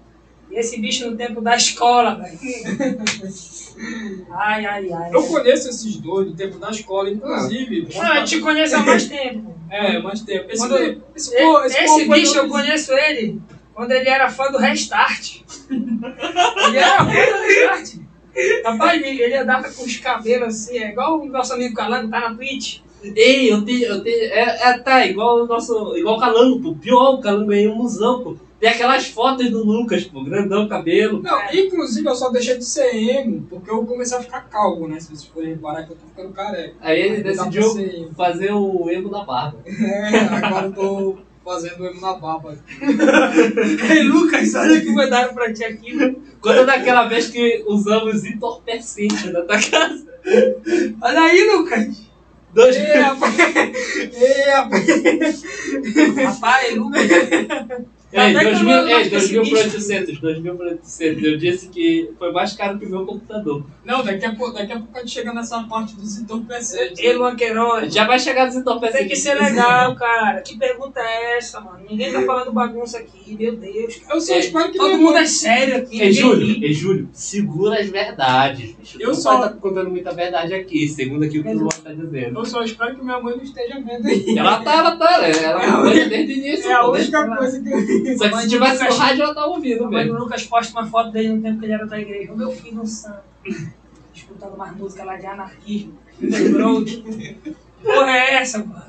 E esse bicho no tempo da escola, velho. Ai, ai, ai. Eu conheço esses dois do tempo da escola, inclusive. Ah, eu te conheço há mais tempo. É, mais tempo. Esse, Quando- esse, pô- Esse, esse pô foi bicho, eu conheço ele quando ele era fã do Restart. ele era fã do Restart. Rapaz, ele, andava com os cabelos assim, é igual o nosso amigo Calango, tá na Twitch. Ei, eu tenho. Eu tenho é, é, tá, igual o nosso. Igual o Calango, pô. Pior, o Calango ganhou um musão, pô. Tem aquelas fotos do Lucas, pô. Grandão, cabelo. Não, inclusive eu só deixei de ser emo, porque eu comecei a ficar calvo, né? Se vocês forem reparar que eu tô ficando careca. Aí ele decidiu fazer o emo da barba. É, agora eu tô fazendo emo na barba. Ei, Lucas, olha o que mandaram pra ti aqui. Quando daquela vez que usamos entorpecente na tua casa. Olha aí, Lucas. Dois Ei, rapaz. Ei, rapaz. Rapaz, Lucas. Ei, Até que eu 2000, não ei, gosto desse 2.800, 2.800. Eu disse que foi mais caro que o meu computador. Não, daqui a, pouco, daqui a pouco a gente chega nessa parte dos entorpecentes. Ei, Luan Queiroz. Já vai chegar nos entorpecentes. Tem que ser legal, cara. Que pergunta é essa, mano? Ninguém tá falando bagunça aqui, meu Deus. Eu só É, espero que Todo mundo é sério aqui. Ei, Júlio, ei, Júlio, segura as verdades, bicho. Eu só- estar contando muita verdade aqui, segundo aqui o que o Luan tá dizendo. Eu só espero que minha mãe não esteja vendo aí. Ela tá, ela tá? Ela É acompanha desde o início. É a pô, única coisa que eu. Só que se tivesse no rádio, ela tá ouvindo A mãe do mesmo. Lucas posta uma foto dele no tempo que ele era da igreja. O meu filho no santo. Escutando umas músicas lá de anarquismo. Lembrou? Que porra é essa, mano?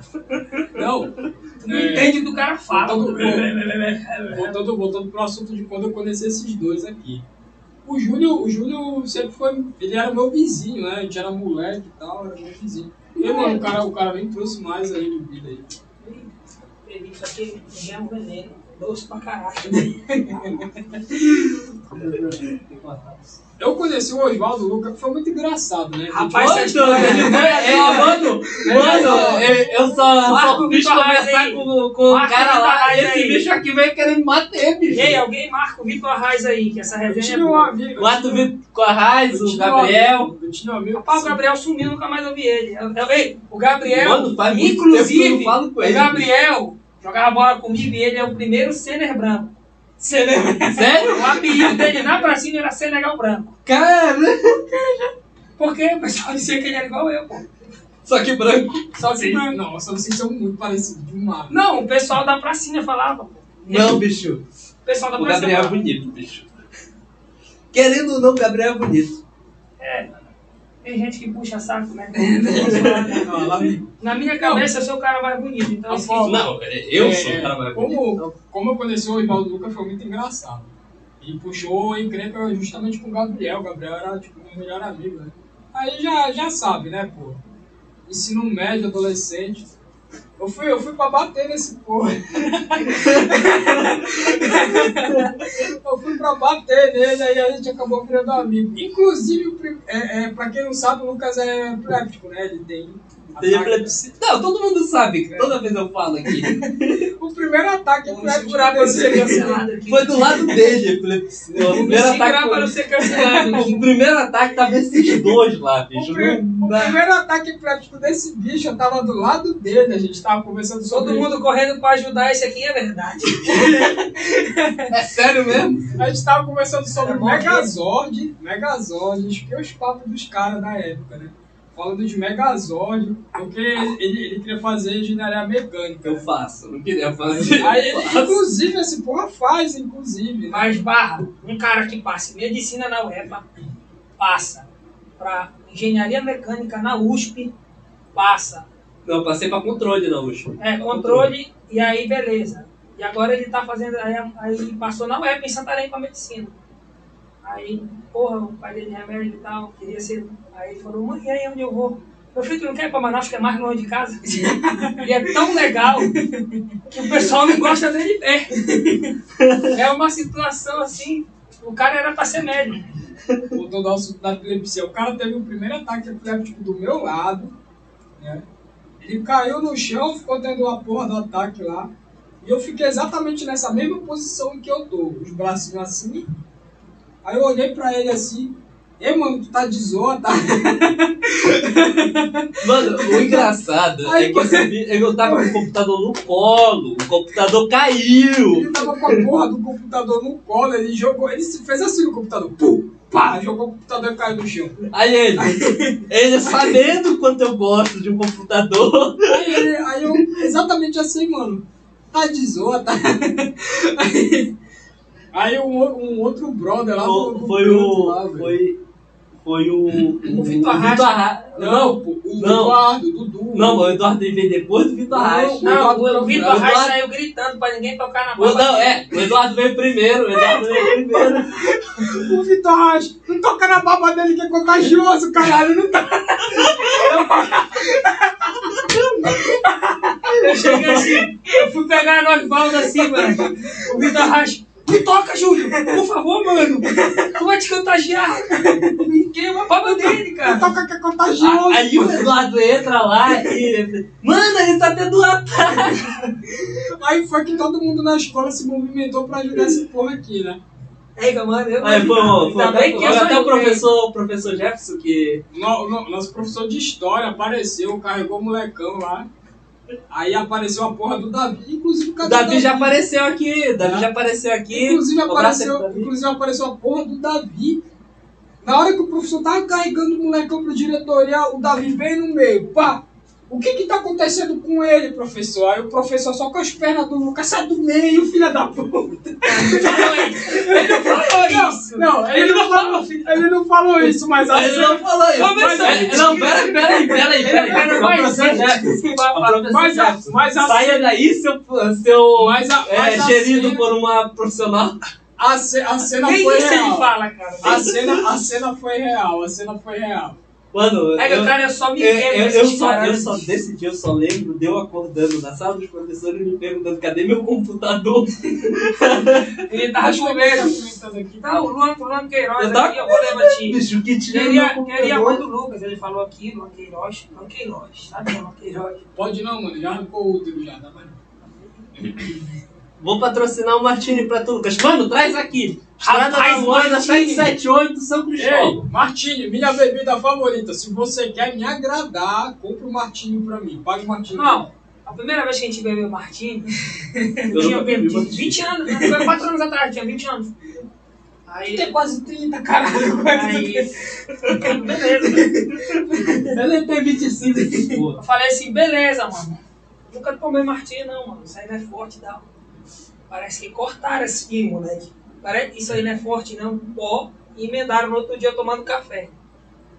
Não. Tu não É. entende o que o cara fala. Voltando, voltando, voltando pro assunto de quando eu conheci esses dois aqui. O Júlio, o Júlio sempre foi. Ele era meu vizinho, né? A gente era moleque e tal, era meu vizinho. E, mano, o cara, o cara nem trouxe mais aí de vida aí. Ele, Isso aqui é um veneno. Doce pra caralho. Eu conheci o Oswaldo Luca, que foi muito engraçado, né? Rapaz, história dele é, é, mano, mano, eu, eu só, só o Vitor Reis conversar com, com o o cara Vitor lá e esse aí. bicho aqui veio querendo me bater, bicho. Ei, alguém marca o Vitor Arraes aí, que essa eu resenha é tinha um boa. amigo. Vitor Arraes, eu o tinha um Gabriel. amigo- Eu tinha um amigo. Rapaz, o Gabriel sumiu, nunca mais ouvi ele. Eu- eu- Ei, o Gabriel, Mano, faz muito tempo que eu inclusive, não falo com o. Gabriel jogava bola comigo e ele é o primeiro Sener Branco. Sener Sério? O apelido dele na pracinha era Senegal Branco. Cara, Porque o pessoal dizia que ele era igual eu, pô. só que branco. Só que Sim, não. Nossa, vocês são muito parecidos demais. Não, o pessoal da pracinha falava, pô. Não, bicho. O pessoal da O pracinha Gabriel é bonito, bicho. Querendo ou não, o Gabriel é bonito. É, tem gente que puxa saco, né? Lá vem. Na minha cabeça, eu sou o cara mais bonito, então assim, Não, eu É, sou o cara mais bonito. Como, como eu conheci o Oswaldo Lucas foi muito engraçado. E puxou a encrenca justamente com o Gabriel. O Gabriel era tipo meu melhor amigo, né? Aí já, já sabe, né, pô? Ensino médio, adolescente. Eu fui, eu fui pra bater nesse porra. eu fui pra bater nele, aí a gente acabou virando amigo. Inclusive, é, é, pra quem não sabe, o Lucas é epiléptico, né? Ele tem. Tem epilepsia. Não, todo mundo sabe. Toda vez eu falo aqui. O primeiro ataque vamos não ser dele. cancelado aqui. Foi do lado dele, epilepsia. O primeiro ataque. não ser cancelado. O primeiro ataque tava esses dois lá, O, bicho. o dá. primeiro ataque epiléptico desse bicho, eu tava do lado dele, a gente tava conversando sobre Todo mundo correndo pra ajudar, esse aqui é verdade. É sério mesmo? A gente tava conversando sobre bom Megazord, Megazord, acho que é os papos dos caras da época, né? Falando de Megazord, porque ele, ele queria fazer engenharia mecânica. Eu faço, não queria fazer. Aí, ele, faço. inclusive, esse porra faz, inclusive. né? Mas barra, um cara que passa medicina na UEPA, passa pra engenharia mecânica na USP, passa Não, passei pra controle na USP. é, controle e aí beleza. E agora ele tá fazendo, aí, aí passou na UEPA em Santarém pra medicina. Aí, porra, o pai dele é remédio e tal, queria ser. Aí ele falou, mãe, e aí onde eu vou? Meu filho, tu não quer ir pra Manaus, que é mais longe de casa? e é tão legal que o pessoal não gosta dele perto. É uma situação assim, o cara era pra ser médico. Voltando ao assunto da epilepsia. O cara teve o primeiro ataque epiléptico do meu lado, né? Ele caiu no chão, ficou tendo a porra do ataque lá. E eu fiquei exatamente nessa mesma posição em que eu tô. Os bracinhos assim. Aí eu olhei pra ele assim. Ei, mano, tu tá de zoa, tá? Mano, o engraçado Ai, é que vi- eu tava com o computador no colo, o computador caiu. Ele tava com a porra do computador no colo, ele jogou, ele fez assim no computador. Pum! Pá! Jogou o computador e caiu no chão. Aí ele, ele sabendo quanto eu gosto de um computador, Aí, ele- aí eu, exatamente assim, mano. Tá de zoa, tá? Aí, aí um, o- um outro brother lá do, do foi o. lá. Foi, foi o. O, Vitor Arraes. Arra- Não, pô, o Não. Eduardo, o Dudu. Não, o Eduardo veio depois do Vitor Arraes. Não, o, Eduardo- Vitor Eduardo- saiu gritando pra ninguém tocar na o- bola. Não, é, o Eduardo veio primeiro, o Eduardo veio primeiro. O Vitor Reis. Não toca na baba dele que é contagioso, caralho. Não tá. Eu cheguei assim, eu fui pegar a Osvaldo assim, mano. O Vitor Reis, me toca, Júlio, por favor, mano. Tu vai te contagiar. Me queima a baba dele, cara. Toca que é contagioso. Aí o Eduardo entra lá e. Mano, ele tá tendo um ataque. Aí foi que todo mundo na escola se movimentou pra ajudar essa porra aqui, né? Aí, mano, eu Aí o- foi Ainda até, bem que eu até o professor, o professor Jefferson que. No- no- nosso professor de história apareceu, carregou o molecão lá. Aí apareceu a porra do Davi. Inclusive, O cadê Davi já apareceu aqui, o Davi já apareceu aqui. Inclusive apareceu, inclusive apareceu a porra do Davi. Na hora que o professor tava carregando o molecão pro diretoria, o Davi veio no meio. Pá! O que que tá acontecendo com ele, professor? Aí o professor só com as pernas do Lucas, sai do meio, filha da puta. Ele não falou isso. Não, ele, não falou, ele não falou isso, mas a Ele não falou isso. Mas- Não, pera, pera aí, pera aí, pera aí. Pera, O mas professor Mas mas Saia daí, seu, seu Mas a- é, mas a gerido por uma profissional. A, ce- a cena Nem foi isso ele real. fala, cara. A cena, a cena foi real, a cena foi real. Mano, É que eu, o cara é só me eu, quebra eu, eu essas só, eu só, desse dia eu só lembro de eu acordando na sala dos professores e me perguntando cadê meu computador. Ele tava com medo. comentando aqui. Não, o Luan, o Luan Queiroz Eu tava aqui, eu vou levar ti. Bicho, que tira Queria, queria a mãe do Lucas, ele falou aqui, Luan Queiroz, Luan Queiroz, sabe Luan Queiroz? Pode não, mano, já arrancou o útero já, tá vendo? Vou patrocinar o Martini pra tu, Lucas. Mano, traz aqui. Estrada da Rapaz, Moana Martini. 778 São Ei, Cristóvão. Martini, minha bebida favorita. Se você quer me agradar, compre o Martini pra mim. Pague o Martini. Não, a primeira vez que a gente bebeu Martini, eu tinha bebi 20, Martini. 20 anos, né? foi 4 anos atrás, tinha 20 anos. Aí, Tem quase 30, caralho. Quase aí, 30. beleza. Ele tem 25. Eu falei assim, beleza, mano. Nunca tomei Martini não, mano, isso aí não é forte não. Parece que cortaram assim, moleque. Parece, isso aí não é forte não, pó, e emendaram no outro dia tomando café.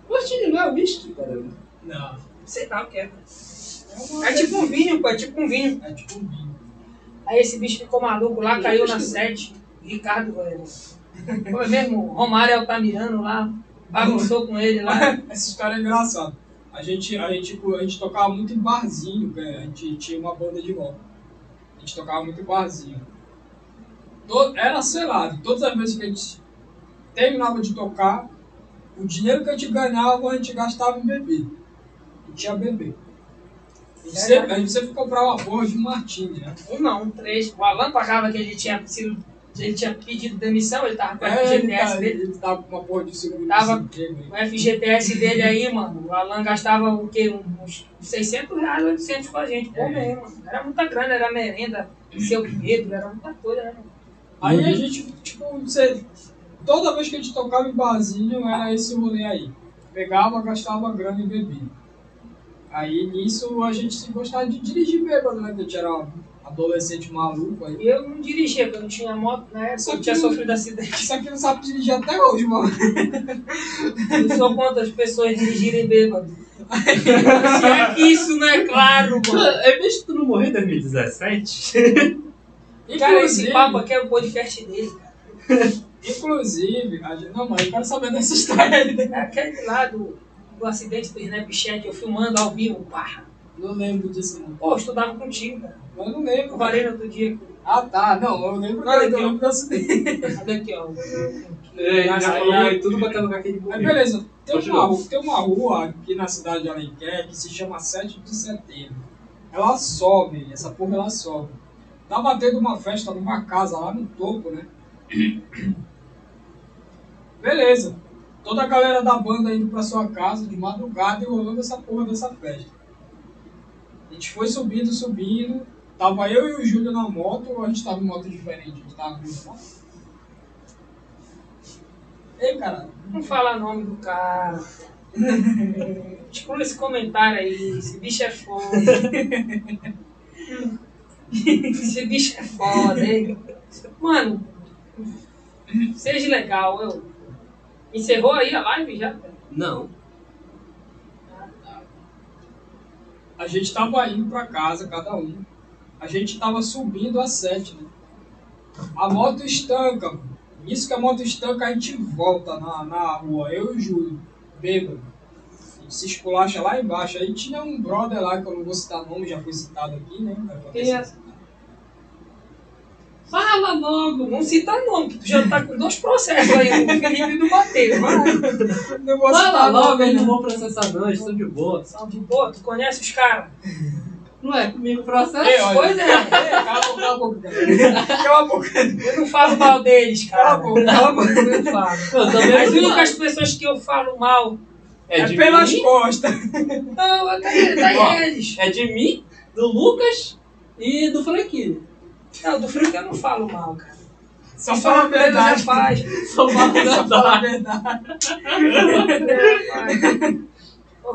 Martini não é whisky, cara. Não, Sei lá o que é. É tipo um vinho, pô, é tipo um vinho. é tipo um vinho. Aí esse bicho ficou maluco lá, caiu na sete. Ricardo, velho. Foi mesmo, Romário Altamirano lá, bagunçou com ele lá. Essa história é engraçada. A gente, a, gente, tipo, a gente tocava muito em barzinho, né? a gente tinha uma banda de rock. A gente tocava muito em barzinho. Era, sei lá, de todas as vezes que a gente terminava de tocar, o dinheiro que a gente ganhava a gente gastava em bebida. E tinha bebê. A gente, sempre, a gente sempre comprava uma porra de martini, né? Um não, três. O Alan pagava que ele tinha sido. Ele tinha pedido demissão, ele tava com o É, ele, FGTS tá, dele. ele tava com uma porra de seguro Tava- aí. O FGTS dele aí, mano, o Alan gastava o quê? Uns 600 reais, 800 com a gente por mês, mano. Era muita grana, era merenda, seu Pedro, era muita coisa, né, mano? Aí a gente, tipo, você, toda vez que a gente tocava em barzinho, era esse rolê aí. Pegava, gastava grana e bebia. Aí nisso a gente se gostava de dirigir bêbado, né? Que a gente era adolescente maluco aí. E eu não dirigia, porque eu não tinha moto na época, Só que- tinha sofrido acidente. Isso aqui não sabe dirigir até hoje, mano. Eu sou contra as pessoas dirigirem bêbado. Se é que isso não é claro, mano. É mesmo que tu não morreu em 2017? Cara, esse papo aqui é o podcast dele, cara. Inclusive, a gente, não, mas eu quero saber dessa história aí. É aquele lá do, do acidente do Snapchat, eu filmando ao vivo, pá. Não lembro disso, não. Pô, eu estudava contigo, cara. Eu não lembro. Eu falei no outro dia. Ah, tá. Não, eu lembro, Olha eu aqui, lembro do acidente. Olha aqui, ó. É, já Aí, falou aí, tudo batendo com aquele Mas beleza, tem uma, tem uma rua aqui na cidade de Alenquer que se chama 7 de setembro. Ela sobe, essa porra ela sobe. Tava tendo uma festa numa casa lá no topo, né? Beleza. Toda a galera da banda indo pra sua casa de madrugada e rolando essa porra dessa festa. A gente foi subindo, subindo. Tava eu e o Júlio na moto, a gente tava em moto diferente? A gente tava em moto. Ei, cara, Não fala nome do cara. Exclui esse comentário aí. Esse bicho é foda. esse bicho é foda, hein? Mano, seja legal. Eu... Encerrou aí a live já? Não. A gente tava indo pra casa, cada um. A gente tava subindo a sete, né? A moto estanca, mano. Nisso que a moto estanca, a gente volta na, na rua, eu e o Júlio, bêbado. Se esculacha lá embaixo. Aí tinha um brother lá, que eu não vou citar nome, já foi citado aqui, né? É? Fala logo, não cita nome, que tu já tá com dois processos aí, o Felipe e do Mateus. Vai. Não vou Fala logo, nome, eles né? não vão processar não, eles estão de boa. São de boa, tu conhece os caras? Não é comigo o processo? Ei, olha. Pois é. Cala a boca, cala a boca. Cala a boca. Eu não falo mal deles, cara. Cala a boca, cala a boca. Eu não falo. Eu também As não únicas pessoas que eu falo mal É É de pelas mim, costas. não, é tá Ó. eles. é de mim, do Lucas e do Franquinho. Não, do Frank eu não falo mal, cara. Só fala a verdade. faz. Só fala a verdade.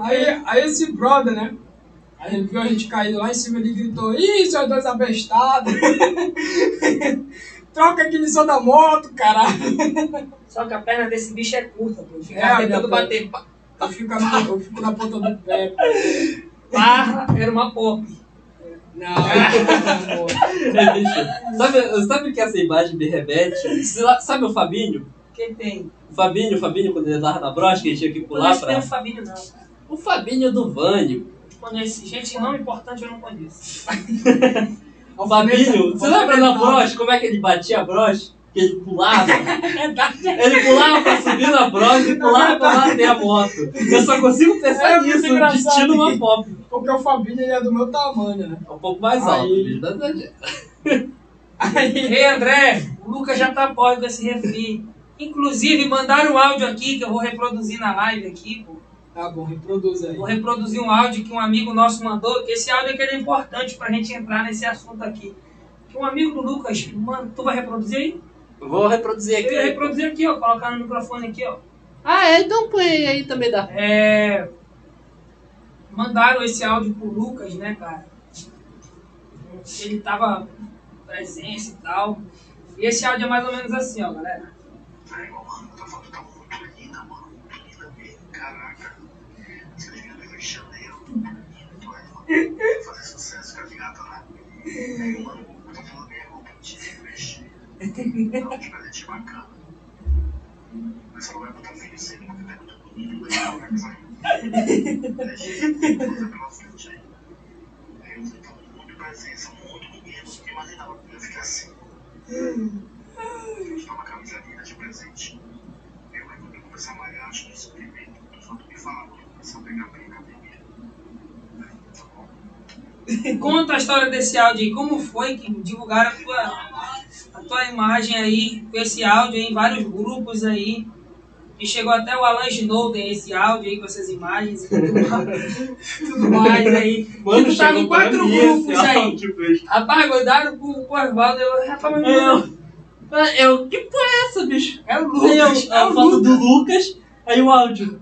Aí, aí esse brother, né? Aí ele viu a gente caído lá em cima, ele gritou, ih, seus dois abestados. Troca aquele som da moto, caralho. Só que a perna desse bicho é curta, pô. Fica É, tentando bater. pá, Eu fico, na, eu fico na ponta do pé. Barra era uma pop. Não, sabe, sabe o que essa imagem me remete? Sabe o Fabinho? Quem tem? O Fabinho, o Fabinho, quando ele tava na brocha, que ele tinha que Não pular nem pra. o Fabinho, não. O Fabinho do Vânio. Conheço gente não importante, eu não conheço. O Fabinho, você lembra da brocha? Como é que ele batia a brocha? Que ele pulava. Ele pulava pra subir na brocha e pulava pra bater a moto. Eu só consigo pensar É nisso, engraçado. destino uma pop. porque o Fabinho ele é do meu tamanho, né? É um pouco mais Aí. alto. adianta. Aí, Ei, André, o Lucas já tá pós com esse refri. Inclusive, mandaram um áudio aqui que eu vou reproduzir na live aqui, pô. tá bom, reproduz aí. Vou reproduzir um áudio que um amigo nosso mandou, esse áudio é que ele é importante pra gente entrar nesse assunto aqui. Que um amigo do Lucas, mano, tu vai reproduzir aí? Eu Vou reproduzir Eu ia aqui. reproduzir aqui, ó, colocar no microfone aqui, ó. Ah, é? Então põe aí também dá. É, mandaram esse áudio pro Lucas, né, cara? Ele tava presença e tal. E esse áudio é mais ou menos assim, ó, galera. Aí, mano, tua foto tá muito linda, mano. Muito linda mesmo. Caraca. Você devia ver o Chanel. Fazer sucesso com a gata lá. Aí, mano, eu. Eu. Eu uma. Eu eu a malhar, acho que me a pegar? Conta a história desse áudio aí. Como foi que divulgaram a tua, tua imagem aí com esse áudio aí em vários grupos aí? E chegou até o Alan Snowden esse áudio aí com essas imagens e tudo mais, tudo mais aí. Mano, tu tava em chegou pra quatro grupos aí. Rapaz, mandaram pro, pro Osvaldo. Eu, rapaz, mas Eu, eu, que porra é essa, bicho? é o Aí eu, Lucas. É a o foto Lucas. do Lucas, aí o áudio.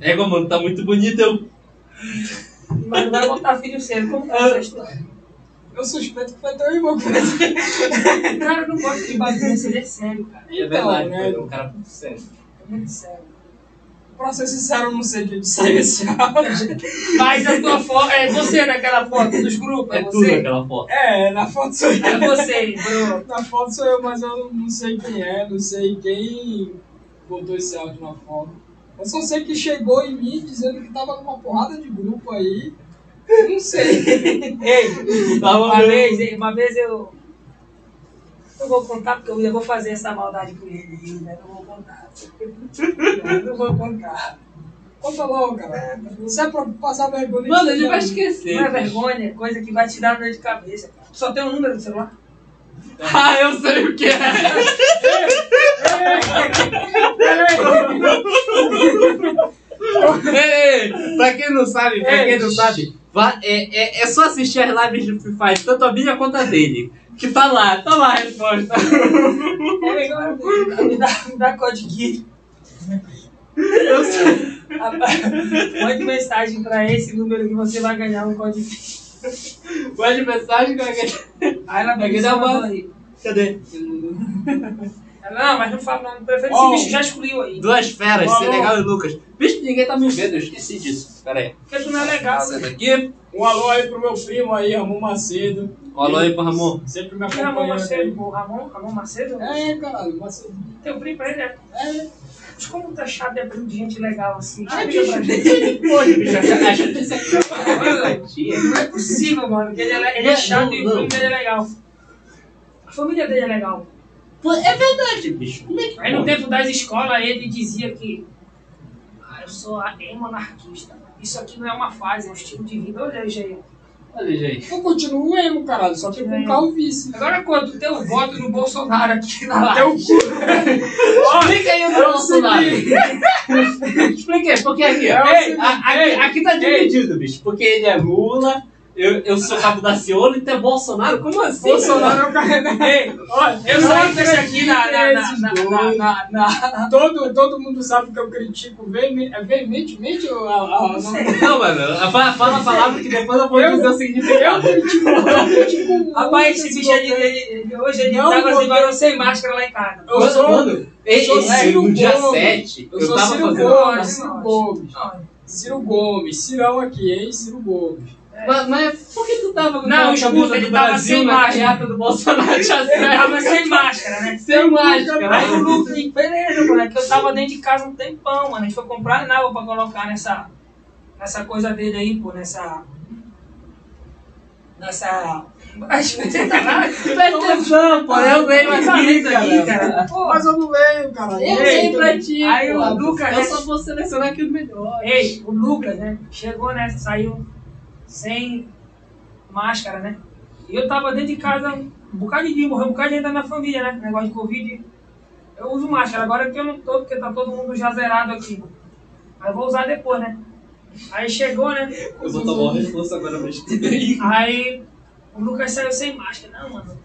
É, mano, tá muito bonito. Eu, Mas não vai botar filho cedo. Como tá essa história? Eu suspeito que foi teu irmão que fez. O cara não gosta de bagunça, ele é sério, cara. é Então, verdade, né? é um cara muito sério. É muito sério. Pra ser sincero, eu não sei de onde saiu esse áudio. Mas a tua foto. É você naquela foto dos grupos? É, É tudo você? aquela foto. É, na foto sou eu. É você, bro. Na foto sou eu, mas eu não sei quem é, não sei quem botou esse áudio na foto. Eu só sei que chegou em mim dizendo que tava com uma porrada de grupo aí. Não sei. Ei, Tava uma vez, uma vez eu. Eu vou contar porque eu ainda vou fazer essa maldade com ele ainda. Não vou contar. Eu não vou contar. Conta logo, cara. Você é pra passar vergonha. Mano, ele vai não. esquecer. Não é vergonha, é coisa que vai te dar dor de cabeça. Só tem um número do celular? Ah, eu sei o que é. Ei, pra quem não sabe, pra quem não sabe, vá- é, é, é só assistir as lives do Free Fire, tanto a minha quanto a dele. Que tá lá, tá lá a resposta. É legal, me dá, me dá código. Eu sei. Mande mensagem pra esse número que você vai ganhar um código. Mande mensagem com a Aí ela Aqui me dá mandou uma- aí. Cadê? Não, mas não fala não. Prefere Ó, esse bicho já excluiu aí. Duas feras, Alô? Senegal e Lucas. Bicho, ninguém tá me vendo, eu esqueci disso. Pera aí. Porque tu não é legal. Sai daqui. Um alô aí pro meu primo aí, Ramon Macedo. Um alô aí pro Ramon. Sempre me Que Ramon acompanhando Macedo, pô. Ramon, Ramon Macedo? É, caralho, Macedo. Teu primo pra ele é. É. Mas como tá chato de primo de gente legal assim? Ah, Explica pra gente. Pô, bicho, a gente aqui. Não é possível, mano. que Ele é, le- ele é chato e o primo dele é legal. A família dele é legal. É verdade, bicho. Como é que Aí no tempo das escolas ele dizia que ah, eu sou a- emonarquista. Isso aqui não é uma fase, é um estilo de vida. Olha aí, Jair. Olha, gente. Eu continuo emo, caralho, só que com vice. Agora quanto teu voto no Bolsonaro aqui na Teu live? Explica aí o Bolsonaro. Explica aí, porque aqui, É A- aqui, ei, aqui tá dividido, bicho. Porque ele é Lula, eu, eu sou cabo da Ciolo e tu é Bolsonaro. Como assim? Bolsonaro é o cara. Ei, Olha, eu saí com esse aqui na, na, na, na, na, na, Todo, todo mundo sabe que eu critico veeme- é veementemente o- a, a, Não, mano, fala, fala a palavra que depois eu vou dizer o significado. eu critico, eu critico Rapaz, esse bicho ele, hoje ele Não, tava assim, varou sem máscara lá em casa. Eu sou, sou esse- Ciro no dia Gomes. 7, eu eu, sou tava Ciro fazendo. Ciro. Gomes. Ciro Gomes, Cirão aqui, hein? Ciro Gomes. Mas, mas por que tu tava com Não, a escuta, camisa ele do tava Brasil sem na máscara. carreata do Bolsonaro? Já Ele tava sem máscara, né? Sem máscara. Aí o Lucas, e beleza, moleque, eu tava dentro de casa um tempão, mano. A gente foi comprar nada pra colocar nessa, nessa coisa dele aí, pô, nessa. Nessa. Ai, você tá lá? Presta atenção, pô, eu Tá aqui, lendo aqui, cara. Pô, Mas eu não leio, cara. Eu Ei, sei pra ti, aí pô. o Lucas, Eu né? só vou selecionar aqui o melhor. Ei, o Lucas, né? Chegou, né? Saiu sem máscara, né? E eu tava dentro de casa um bocado de dia, morreu um bocado de gente da minha família, né? Negócio de Covid. Eu uso máscara, agora que eu não tô, porque tá todo mundo já zerado aqui. Mas vou usar depois, né? Aí chegou, né? Eu vou tomar um reforço agora pra gente. Aí o Lucas saiu sem máscara. Não, mano.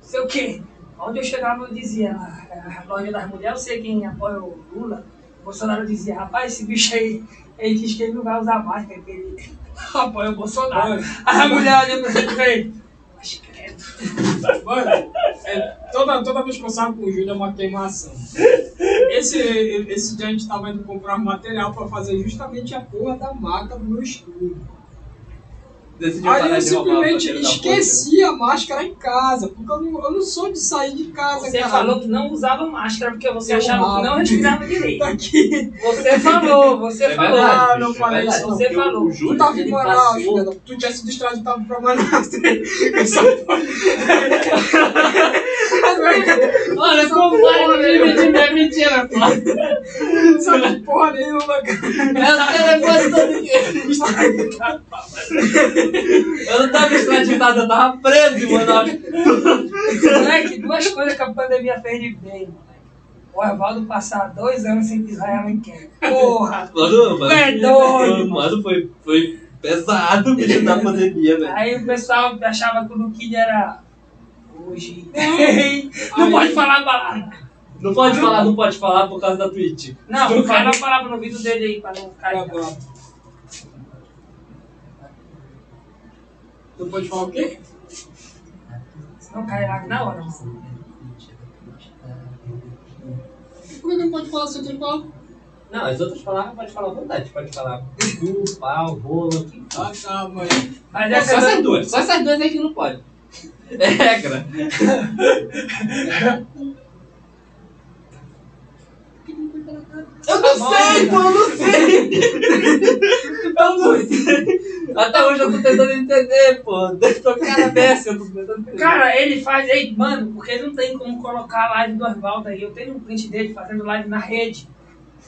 Sei o quê? Onde eu chegava eu dizia, a, a loja das mulheres, eu sei quem apoia o Lula. O Bolsonaro dizia, rapaz, esse bicho aí, ele diz que ele não vai usar máscara, que ele apoia o Bolsonaro. Aí a mulher olhou pra ele e falei, mas credo. Mano, é, toda, toda vez que eu saio com o Júlio é uma queimação. Esse, esse dia a gente tava indo comprar material pra fazer justamente a porra da maca do meu estúdio. Decidiu Aí eu simplesmente esqueci a máscara em casa, porque eu não, eu não sou de sair de casa, Você cara. falou que não usava máscara porque você Eu achava que não respirava direito. Tá aqui. Você falou, você É falou. verdade, Ah, não é falei verdade, isso, você o- falou. O Tu Júlio, tava em Manaus, passou... filha tu tinha se distraído e tava pra Manaus. Essa Olha, como vai de mentira, é mentira, pô. Sabe porra nenhuma, cara. Essa telefone todo. Eu não tava extraditado, eu tava preso Manaus. Moleque, duas coisas que a pandemia fez de bem, moleque. O Evaldo passar dois anos sem pisar em Alenquer. Porra! Mano, mano, É doido. mano foi, foi pesado, bicho, da pandemia, velho. Aí o pessoal achava que o Luquinha era. Hoje. Não pode falar a palavra. Não pode falar, não pode falar por causa da Twitch. Não, não tu fala cai- a palavra no ouvido dele aí pra não ficar. Tá bom. Tu pode falar o quê? Senão cai lá na hora. Por que não pode falar se eu tenho falar? Não, as outras palavras pode falar à vontade. Pode falar cu, pau, rola, o que for. Ah, tá, mãe. Mas Só essa essas duas, só essas duas aí que não pode. É regra. Eu Tá não bom, sei, pô, eu não sei. Eu não sei. Até hoje eu tô tentando entender, pô. Tô cara dessa, eu tô tentando entender. Cara, ele faz. Ei, mano, porque não tem como colocar a live do Osvaldo aí. Eu tenho um print dele fazendo live na rede.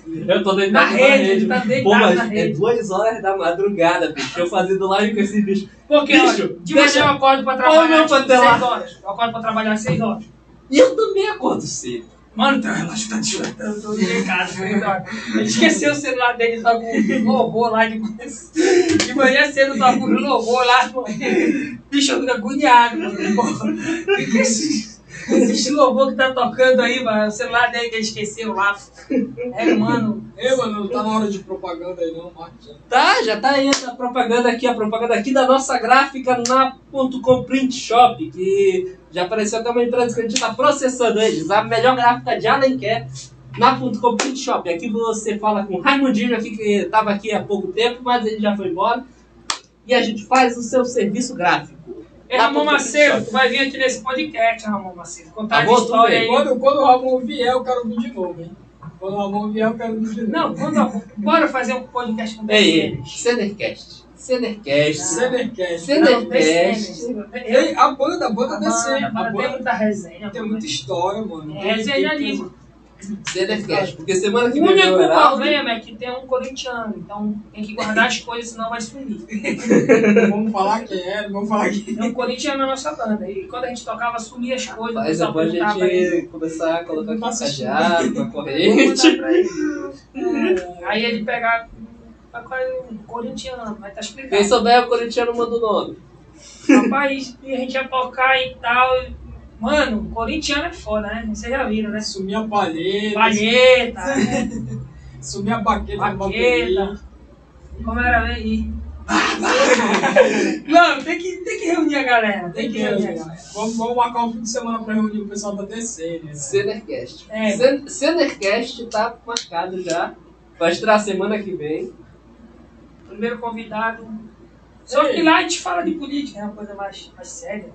Eu tô deitado Na na rede, rede. tá deitado Pô, mas na é rede. duas horas da madrugada, bicho. Eu fazendo live com esse bicho. Porque, Bicho, olha, de manhã deixa- eu acordo pra trabalhar meu tipo. 6 horas. Eu acordo pra trabalhar 6 horas. E eu também acordo cedo. Mano, teu relógio tá despertando, eu tô em casa. seis. Ele esqueceu o celular dele, tava com louvor lá de manhã. De manhã cedo, tava com louvor lá. Bicho, eu fico agoniado. que que é isso? Esse louvor que tá tocando aí, mano, o celular dele que ele esqueceu lá. É, mano. Ei, mano, não tá na hora de propaganda aí não, Marcos. Tá, já tá aí a propaganda aqui, a propaganda aqui da nossa gráfica na .com Print Shop, que já apareceu até uma empresa que a gente tá processando eles, a melhor gráfica de Alenquer na .com Print Shop. Aqui você fala com o Raimundinho aqui, que tava aqui há pouco tempo, mas ele já foi embora. E a gente faz o seu serviço gráfico. É Ramon Macedo, tu vai vir aqui nesse podcast, Ramon Macedo. Contar Tá a tu história aí. Quando, quando o Ramon vier, eu quero vir de novo, hein? Quando o Ramon vier, eu quero vir de novo. Não, quando, bora fazer um podcast com Ei, eles. Cenercast. Cenercast. Cenercast. Cenercast. Ei, a banda, a banda A descer. banda, a A banda tem banda muita resenha. tem muita história, mano. É resenhanismo. Porque semana que vem único o Heraldo. problema é que tem um corintiano, então tem que guardar as coisas, senão vai sumir. Vamos falar quem é, vamos falar quem Tem um corintiano na nossa banda. E quando a gente tocava, sumia as coisas. Mas depois a perguntava ele. gente começar a colocar aqui Tá um cadeado, uma corrente. É, Aí ele pegava. "Mas qual é o corintiano? Vai estar Quem explicado. souber, o corintiano manda o nome. Rapaz, e a gente ia tocar e tal. e- Mano, corintiano é foda, né? Vocês já viram, né? Sumir a palheta. Palheta, né? Sumir a baqueta Baqueta. Como era aí? Não, tem que, tem que reunir a galera. Tem que reunir a galera. Vamos, vamos marcar um fim de semana pra reunir o pessoal da DC, né? Cenercast. É. Cen- Cenercast tá marcado já. Vai estrear semana que vem. Primeiro convidado. Só que lá a gente fala de política, é uma coisa mais, mais séria.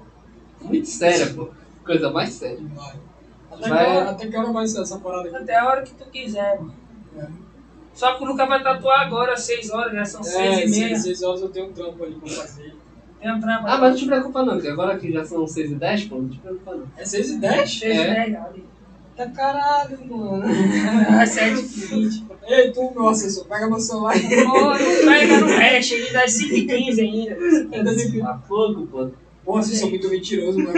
Muito séria, pô. Coisa mais séria. Vai. Até, Vai. que hora, até que hora vai ser essa parada aqui? Até a hora que tu quiser, mano. É. Só que o Lucas vai tatuar agora às 6 horas, já são 6 É, e meia. seis, seis horas eu tenho um trampo ali pra fazer. Tem um trampo. Ah, mas não te preocupa não, que agora que já são 6 e 10, pô, não te preocupa não. É 6 e 10? 6 e É. 10, ali. Tá caralho, mano. Às 7 e 20. Ei, tu, meu assessor, pega meu celular Pô, não pega no hash, ele dá 5 e 15 ainda. 5 e 15. Tá fogo, pô. Pô, vocês são muito mentirosos, mano.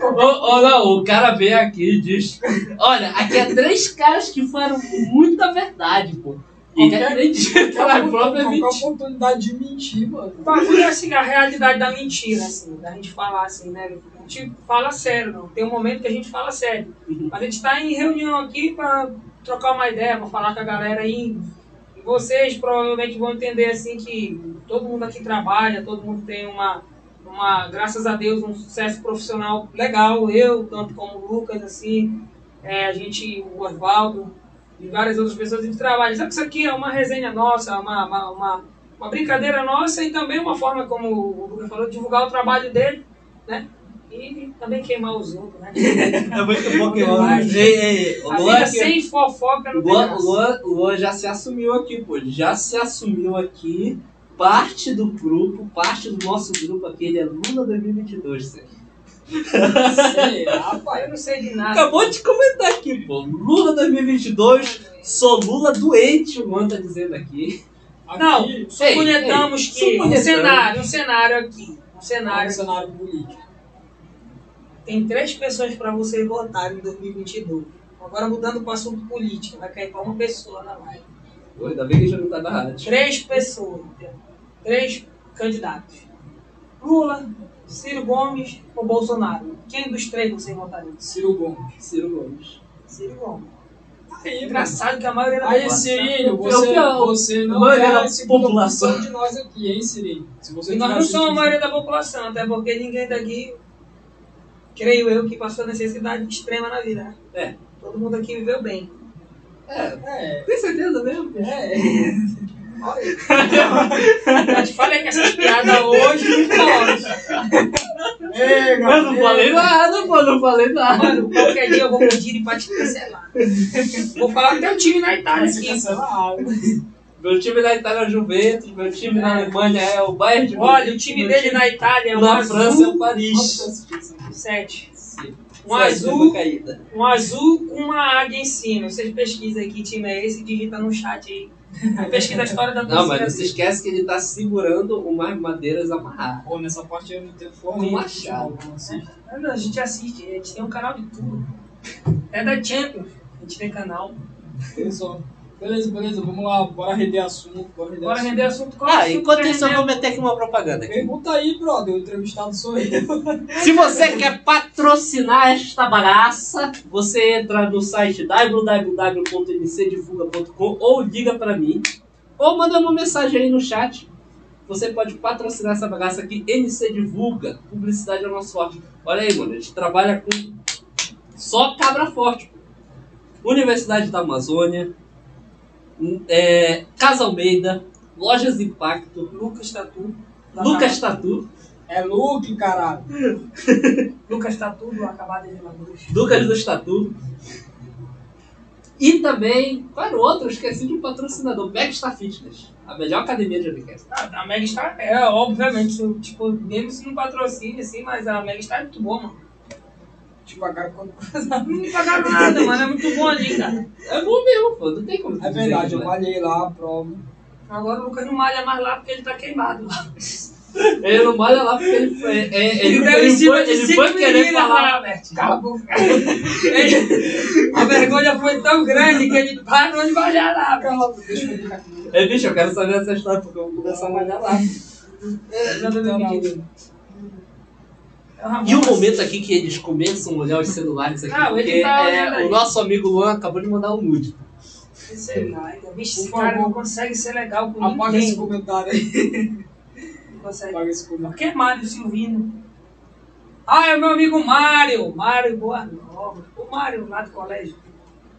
Não, o cara veio aqui e diz: Olha, aqui é três caras que falam muita verdade, pô. E Qualquer- acredita na própria Qualquer mentira. oportunidade de mentir, mano. O bagulho é assim, a realidade da mentira, assim, da gente falar assim, né? A gente fala sério, não. Tem um momento que a gente fala sério. Mas a gente tá em reunião aqui pra trocar uma ideia, pra falar com a galera aí. E vocês provavelmente vão entender assim que todo mundo aqui trabalha, todo mundo tem uma, uma graças a Deus, um sucesso profissional legal. Eu, tanto como o Lucas, assim, é, a gente, o Osvaldo e várias outras pessoas, a gente trabalha. Sabe que isso aqui é uma resenha nossa, uma, uma, uma, uma brincadeira nossa e também uma forma, como o Lucas falou, divulgar o trabalho dele, né? E também queimar os outros, né? É muito bom que o Ei, ei, Luan, sem fofoca o não tem Luan. Luan, Luan já se assumiu aqui, pô. Ele já se assumiu aqui. Parte do grupo, parte do nosso grupo aqui, ele é Lula 2022, Sérgio. Sei, rapaz. Eu não sei de nada. Acabou de comentar aqui, pô. Lula 2022, sou Lula doente, o Luan tá dizendo aqui. Aqui, Não, Ei, suponhamos ei, que um suponhamos. cenário, um cenário aqui, um no cenário, cenário político. Tem três pessoas para você votar em 2022. Agora mudando para o assunto político, vai cair para uma pessoa na live. Pô, ainda bem que já não tá na rádio. Três pessoas, três candidatos. Lula, Ciro Gomes ou Bolsonaro? Quem dos três você votaria? Ciro Gomes. Ciro Gomes. Ciro Gomes. Aí, Engraçado que a maioria da Aí, população- Cirinho, Eu você, você não é a população. de nós aqui, hein, Cirinho? Se você E nós não somos a maioria da população, até porque ninguém daqui, creio eu, que passou necessidade extrema na vida. É. Todo mundo aqui viveu bem. É, É, tem certeza mesmo? é. Eu te falei que essas piadas hoje não pode. Ei, Eu não falei nada, pô, não falei nada. Mano, qualquer dia eu vou pedir pra te cancelar. Vou falar até o time na Itália aqui. Meu time na Itália é o Juventus, meu time na Alemanha é o Bayern de Olha, o time meu dele na Itália é um na França é o Paris. Sete. Um Sete, azul, um azul com uma águia em cima. Vocês pesquisam aí que time é esse e digita no chat aí. Pesquisa a história da Não, torcida mas você dele. esquece que ele tá segurando umas madeiras amarradas. Pô, nessa parte eu não tenho Um fome. machado. Não. Ah, não, a gente assiste, a gente tem um canal de tudo. Até da Champions, a gente tem canal. Eu só. Beleza, beleza, vamos lá, bora render assunto, bora render Bora assunto. render assunto. Qual Ah, enquanto isso eu vou meter aqui uma propaganda aqui. Pergunta aí, brother, o entrevistado sou eu. Se você quer patrocinar esta bagaça, você entra no site www.ncdivulga.com ou liga pra mim, ou manda uma mensagem aí no chat. Você pode patrocinar essa bagaça aqui, NC Divulga. Publicidade é o nosso forte. Olha aí, mano, a gente trabalha com só cabra forte. Universidade da Amazônia, é, Casa Almeida, Lojas Impacto, Lucas Tatu. Lucas Tatu, É Luke, caralho. Lucas Tatu do Acabado de. Lucas do Estatu. E também, qual era o outro? Eu esqueci de um patrocinador, Backstar Fitness, a melhor academia de Unicast. A, a Mega Star é, obviamente, tipo, mesmo se não patrocina, assim, mas a Mega Star é muito boa, mano. Te pagar quando. Não me pagaram nada, mano, é muito bom ali, cara. É bom mesmo, pô, não tem como É dizer verdade, eu não é. malhei lá, prova. Agora o Lucas não malha mais lá porque ele tá queimado lá. Ele não malha lá porque ele foi, é, ele, Ele ele, deu em cima de ele cinco foi querer falar. lá. Cala a boca. Ele- A vergonha foi tão grande que ele parou de malhar lá, Cala, deixa eu ver aqui. É, bicho, eu quero saber essa história porque eu vou começar a malhar lá. E o momento aqui que eles começam a olhar os celulares aqui, Ah, porque tá é, aí. o nosso amigo Luan acabou de mandar um nude. Sei lá, ainda. Vixe, esse cara não consegue ser legal com Apaga esse ninguém. comentário aí. Não consegue. Apaga esse comentário. Por que Mário Silvino? Ah, é o meu amigo Mário. Mário Boa Nova. O Mário lá do colégio.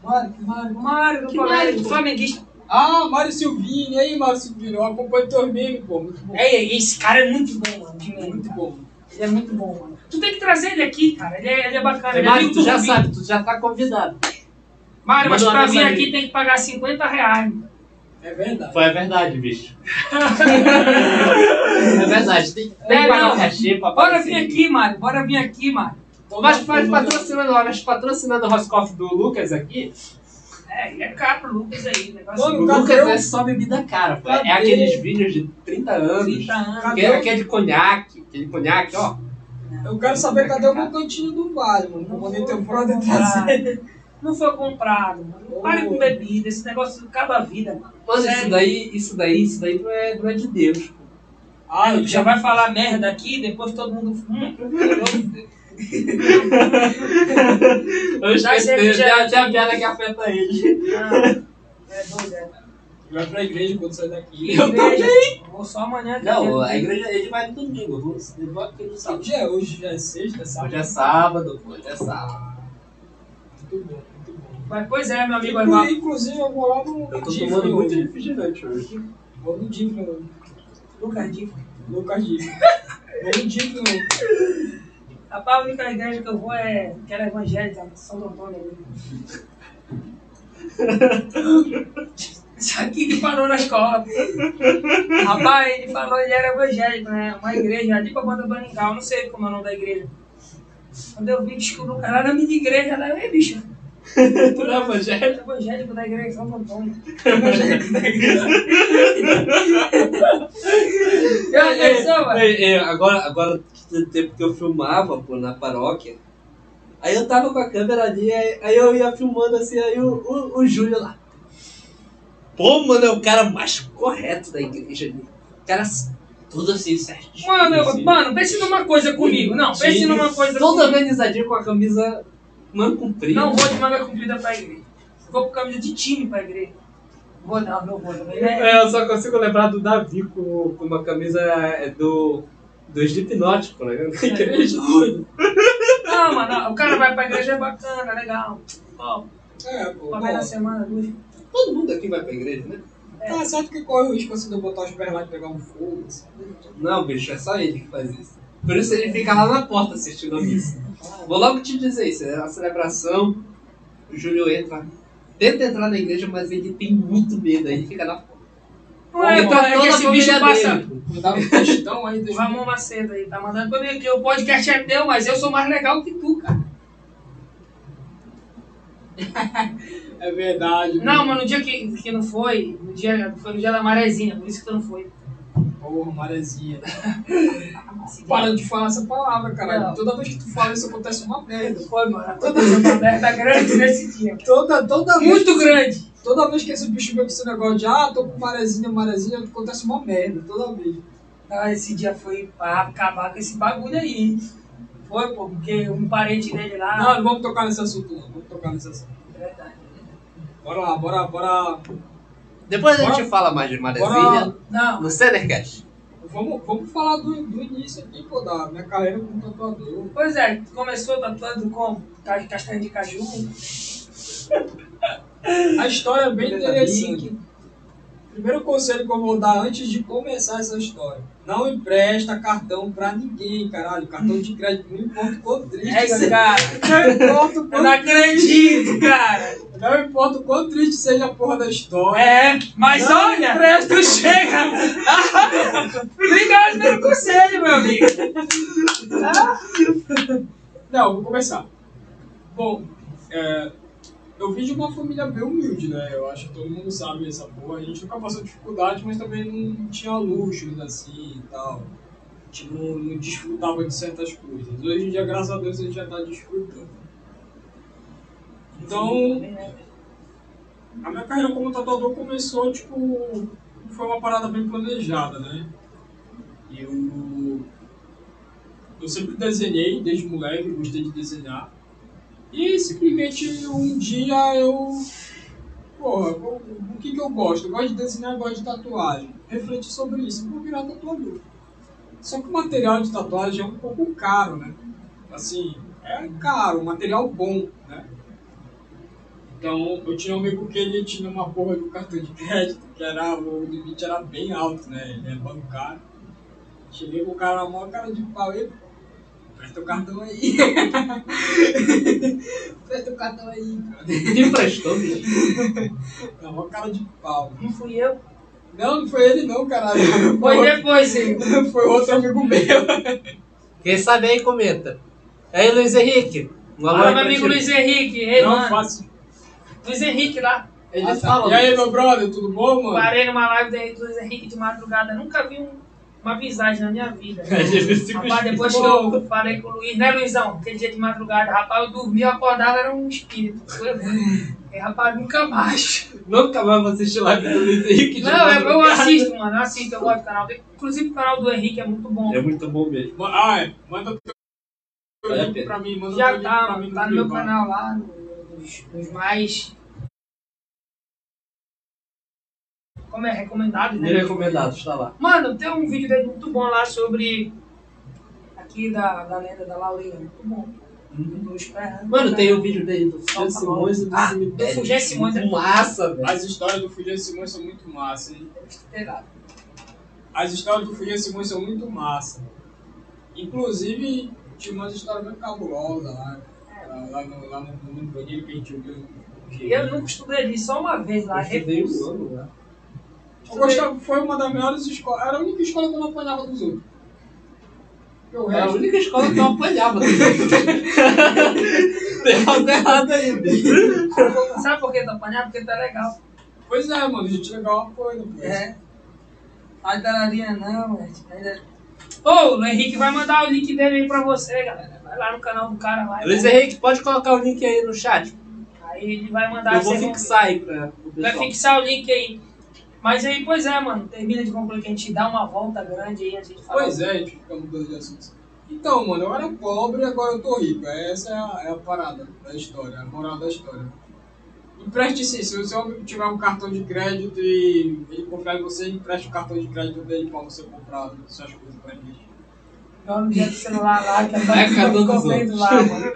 Mário, que Mário. Mário do Que colégio. Mário? Flamenguista. Ah, Mário Silvini. E aí, Mário Silvini? Eu acompanho teus memes, pô. Muito bom. É, esse cara é muito bom, mano. Muito cara. bom. Ele é muito bom, mano. Tu tem que trazer ele aqui, cara. Ele é, ele é bacana. Ele é Mário, tu já Rubinho. sabe, tu já tá convidado. Mário, mas pra vir aqui tem que pagar 50 reais. É verdade. Foi a verdade, bicho. é verdade, tem, tem É, que pagar o cachê pra Bora vir aqui, Mário. Bora vir aqui, Mário. Mas faz patrocinando, mas patrocinando o Roscoff do Lucas aqui, É, é caro, o Lucas aí. Negócio Mano, o Cadê Lucas o- é só bebida cara, pô. É aqueles vídeos de 30 anos. 30 anos. Que é, que é de conhaque, aquele conhaque, ó. Eu quero saber cadê o meu cantinho do vale, mano. Pra poder ter um brother trazer. Não foi comprado, mano. Pare com bebida. Esse negócio acaba a vida, mano. Mano, isso daí, isso daí, isso daí não é, não é de Deus. pô. Ah, eu Já vai falar merda aqui, depois todo mundo. Hum, Eu esse a tem a piada que afeta ele. ah, é doido, é. Vai pra igreja quando sair daqui. Eu também. Vou só amanhã. que Não, é a igreja ele vai no domingo, vamos levar aqui no sábado. Hoje é, hoje já é sexta, é sábado. Hoje é sábado, pô, hoje é sábado. Muito bom, muito bom. Mas, pois é, meu amigo Inclu- Evaldo. Inclusive, eu vou lá no Eu tô Difre tomando muito refrigerante hoje. Vou no hoje. Lucas Divo. Lucas Difre. Vou no hoje. Rapaz, a única igreja que eu vou é aquela evangélica, São Antônio. Isso aqui que parou na escola. Rapaz, ele falou, ele era evangélico, né? Uma igreja ali pra Banda Baningal, não sei como é o nome da igreja. Quando eu vi que o Lucas era de igreja, lá, ei, bicho. Tu não é evangélico? Evangélico da igreja São Antônio. Já pensou, mano? Ei, ei, agora, agora, no tempo que eu filmava, pô, na paróquia, aí eu tava com a câmera ali, aí, aí eu ia filmando assim, aí o, o, o Júlio lá. Pô, mano, é o cara mais correto da igreja ali. O cara tudo assim, certinho. Mano, eu- assim. mano, pense numa coisa comigo. Não, pense numa coisa Todo comigo. organizadinho com a camisa manga comprida. Não vou de manga comprida pra igreja. Vou com camisa de time pra igreja. Vou não, não vou né? É, eu só consigo lembrar do Davi com, com uma camisa é, do, do Slipknot, né? Na igreja. Não, mano, o cara vai pra igreja é bacana, legal. Ó, É, pô. uma vez na semana, duas. Todo mundo aqui vai pra igreja, né? Tá certo que corre o risco assim de eu botar os pés lá e pegar um fogo. Assim. Não, bicho, é só ele que faz isso. Por isso ele fica lá na porta assistindo a missa. Vou logo te dizer isso, é a celebração, o Júlio entra, tenta entrar na igreja, mas ele tem muito medo, aí ele fica na porta. Não é, Entra pô, é que toda a esse bicho família passa. dele. Dá um textão aí, O Ramon Macedo aí, tá mandando pra mim que o podcast é teu, mas eu sou mais legal que tu, cara. É verdade. Não, mas no dia que, que não foi, no dia, foi no dia da marezinha, por isso que tu não foi. Porra, maresia. Para de falar essa palavra, caralho. Não. Toda vez que tu fala isso acontece uma merda. Foi, mano. Aconteceu uma merda grande nesse dia. Toda, toda vez. Muito grande. Toda Toda vez que esse bicho vem com esse negócio de ah, tô com marezinha, marezinha, acontece uma merda, toda vez. Ah, esse dia foi pra acabar com esse bagulho aí. Foi, pô, porque um parente dele lá. Não, não vamos tocar nesse assunto não, vamos tocar nesse assunto. É verdade. Bora lá, bora, bora. Depois a gente Bora- fala mais de Marezinha Bora. Não, no Cenercast. Vamos, vamos falar do, do início aqui, pô, da minha carreira como tatuador. pois é, começou tatuando com ca- castanha de caju. A história é bem interessante. Primeiro conselho que eu vou dar antes de começar essa história. Não empresta cartão pra ninguém, caralho. Cartão de crédito, não importa o quão triste É, seja. cara. Não importa o Eu quão não acredito, cara. Não importa o quão triste seja a porra da história. É, mas Não olha, empresta. tu chega. Obrigado pelo conselho, meu amigo. Não, vou começar. Bom, é, eu vim de uma família bem humilde, né? Eu acho que todo mundo sabe essa porra. A gente nunca passou dificuldade, mas também não tinha luxos assim e tal. A gente não, não desfrutava de certas coisas. Hoje em dia, graças a Deus, a gente já tá desfrutando. Então, a minha carreira como tatuador começou, tipo, foi uma parada bem planejada, né? Eu, eu sempre desenhei, desde moleque, gostei de desenhar. E simplesmente um dia eu. Porra, o que, que eu gosto? Eu gosto de desenhar, gosto de tatuagem. Refleti sobre isso, vou virar tatuador. Só que o material de tatuagem é um pouco caro, né? Assim, é caro, material bom, né? Então, eu tinha um amigo que ele tinha uma porra de um cartão de crédito, que era, o limite era bem alto, né? Ele é bancário. Cheguei com o cara na mão, cara de pau, e presta o cartão aí. presta o cartão aí, cara. Me emprestou, bicho. Na mão, cara de pau. Não fui eu. Não, não foi ele não, caralho. Foi depois, sim. Foi outro amigo meu. Quem sabe aí, comenta. Aí, Luiz Henrique. Um alô Fala, meu amigo. Luiz Henrique. Ei, não mano. faço. Luiz Henrique lá. Ele Ah, tá. fala. E aí, meu brother, tudo bom, mano? Parei numa live do Luiz Henrique de madrugada. Nunca vi um- uma visagem na minha vida. Rapaz, depois que eu falei com o Luiz, né, Luizão? Aquele dia de madrugada, rapaz, eu dormi, eu acordava, era um espírito. E, rapaz, nunca mais. Nunca mais vou assistir live do Luiz Henrique. de Não, eu, eu madrugada. assisto, mano, eu assisto, eu gosto do canal dele. Inclusive o canal do Henrique é muito bom. É muito bom mesmo. Ah, é. Manda o teu link pra mim, manda Já tá, pra mim tá no meu canal lá, no- nos, nos mais. Como é? Recomendados, né? Me recomendado, está lá. Mano, tem um vídeo dele muito bom lá sobre. Aqui da, da lenda da Laurinha. Muito bom. Esperando. Mano, tem o vídeo dele do Fulgêncio Simões e do Ah, Cemitério. Fulgêncio Simões é- Muito Massa, velho. As histórias do Fulgêncio Simões são muito massa, hein? Pegado. As histórias do Fulgêncio Simões são muito massa. Inclusive, tinha umas histórias bem cabulosas lá. Lá, lá no, lá no, no banheiro que a gente viu. Eu nunca estudei ali só uma vez lá. Eu estudei um ano lá. Eu gostava, foi uma das melhores escolas. Era a única escola que eu não apanhava dos outros. Era a única escola que eu apanhava. Tem algo errado aí, bicho. Sabe por que tu apanhava? Porque tu é legal. Pois é, mano, a gente legal uma coisa. É. A galeria não, velho. Ainda- Ô, o Henrique vai mandar o link dele aí pra você, galera. Vai lá no canal do cara lá. Luiz Henrique, pode colocar o link aí no chat. Aí ele vai mandar Eu vou fixar aí pra o Vai fixar o link aí. Mas aí, pois é, mano. Termina de concluir que a gente dá uma volta grande aí, a gente fala. Pois é, a gente fica mudando de assunto. Então, mano, eu era pobre e agora eu tô rico. Essa é a, é a parada da história, a moral da história. Empreste sim, se o seu amigo tiver um cartão de crédito e ele confiar em você, empreste o cartão de crédito dele pra você comprar suas coisas pra ele. Joga o dia do celular lá, que a Vai cartão dos comendo lá, mano.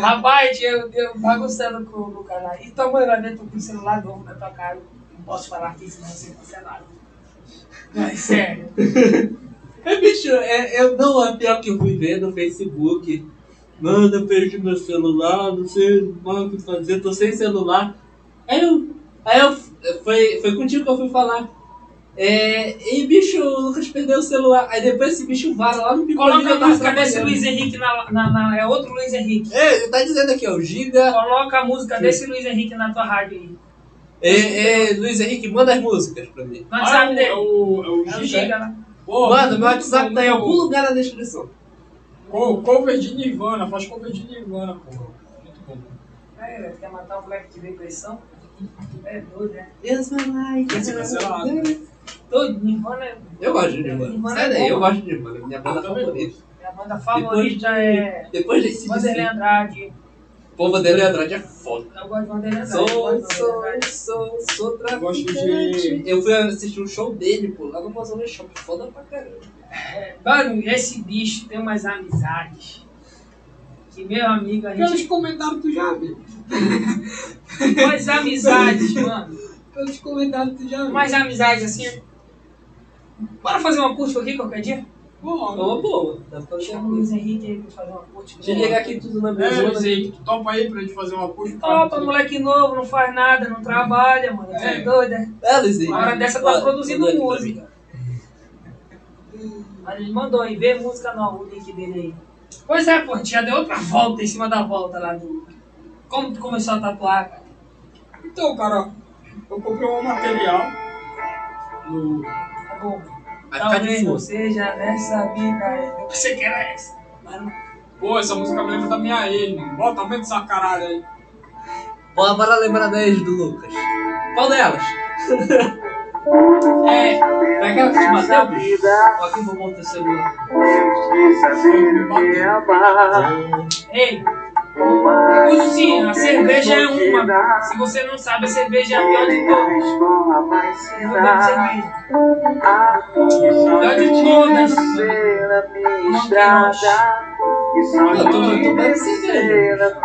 Rapaz, eu, eu bagunçando com o Lucas lá. E tua mãe lá dentro com o celular novo na tua cara. Não posso falar aqui, senão você cancelado. Mas sério. É, bicho, é, eu não, é pior que eu fui ver no Facebook. Mano, eu perdi meu celular, não sei mais o que fazer, tô sem celular. Aí eu. Aí eu. Foi, foi contigo que eu fui falar. É, e bicho, o Lucas perdeu o celular. Aí depois esse bicho vara lá no picolinho Coloca que a tava música desse. Luiz Henrique na, na, na- É outro Luiz Henrique. É, ele tá dizendo aqui, ó, o Giga. Coloca a música desse Luiz Henrique na tua rádio aí. É, é, Luiz Henrique, manda as músicas pra mim. No WhatsApp dele. o, é o, é o É o Giga. Manda, muito meu WhatsApp bom, tá em algum lugar na descrição. Pô, cover de Nirvana, faz cover de Nirvana, pô. Muito bom. É, quer matar um moleque de depressão? É doido, né? Yes, my life. Ser cancelado. Todo Nirvana é. Eu gosto de Nirvana. Nirvana Sai é daí, bom. eu gosto de Nirvana. Minha banda favorita. Minha banda Depois favorita é. depois desse Vanderlei DC. Andrade. Pô, Vanderlei Andrade é foda. Eu gosto de Andrade. Sou, sou, sou, sou traficante. Eu fui assistir um show dele, pô, lá no Mozão Shop. Foda pra caramba. É, Mano, esse bicho tem umas amizades. Que meu amigo, a Pelos gente. comentários tu já viu. Umas amizades, mano. Pelos comentários tu já viu. Umas amizades assim. Bora fazer uma acústica aqui qualquer dia? Bom, Boa, boa. Dá pra fazer Chama o Luiz Henrique aí pra fazer uma acústica. Deixa eu ligar aqui tudo na É, mesona. Luiz Henrique, tu topa aí pra gente fazer uma puxa? Opa, moleque novo, não faz nada, não trabalha, mano. Você é É. doido, é? É, Luiz Henrique. Uma hora dessa tá Manda- produzindo manda aqui pra música. Mas ele mandou aí, vê música nova, o link dele aí. Pois é, pô, a gente já deu outra volta em cima da volta lá do. Como tu começou a tatuar, cara? Então, cara, eu comprei um material no... Tá bom. Vai Talvez não fundo. seja nessa vida aí. Eu pensei que era essa. Mas não. Pô, essa música me lembra da minha ex, mano. Bota aumenta essa caralho aí. Bora, bora lembrar da ex do Lucas. Qual delas? É, É aquela que te bateu, bicho? Ó, Aqui vou botar o celular. ei. Sim, a cerveja é uma. Se você não sabe, a cerveja é a pior de todas. Eu bebo cerveja. Pior de todas. Não tem. Eu tô, eu tô bem cerveja.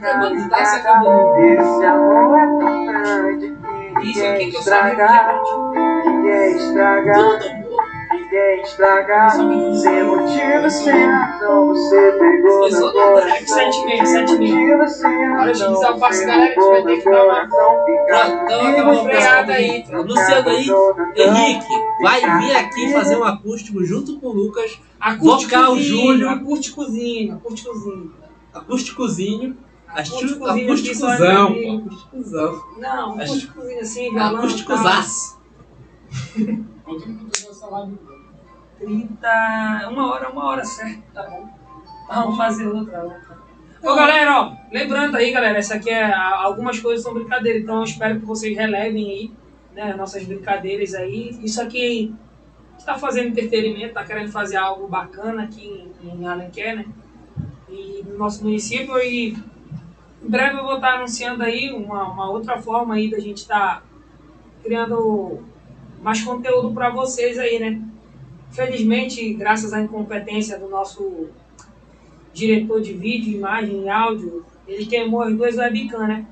Mano, tá se acabando. Esse amor é tão grande que Isso aqui que eu que ninguém estraga, Tudo. Ninguém estraga. Sem motivo, sem razão, você pegou Foi meu e e. Motivo, sem razão, o você galera, que vai ter que dar uma- coração Pronto, então o freada aí. Luciano aí, Henrique, vai vir aqui fazer um acústico junto com o Lucas. Vocal Júlio. Acústicozinho, acústicozinho. Acústicozinho. Acústicozão. Acústicozão. Não, acústicozinho assim, tal. Acústicozaço. Todo mundo pegou essa live. 30. Uma hora, uma hora certo, tá bom. Vamos fazer outra, outra. Ô galera, ó, lembrando aí, galera, essa aqui é. Algumas coisas são brincadeira, então eu espero que vocês relevem aí, né, nossas brincadeiras aí. Isso aqui está fazendo entretenimento, tá querendo fazer algo bacana aqui em, em Alenquer, né? E no nosso município e em breve eu vou estar anunciando aí uma, uma outra forma aí da gente estar criando mais conteúdo para vocês aí, né? Felizmente, graças à incompetência do nosso diretor de vídeo, imagem e áudio, ele queimou as duas webcam, né?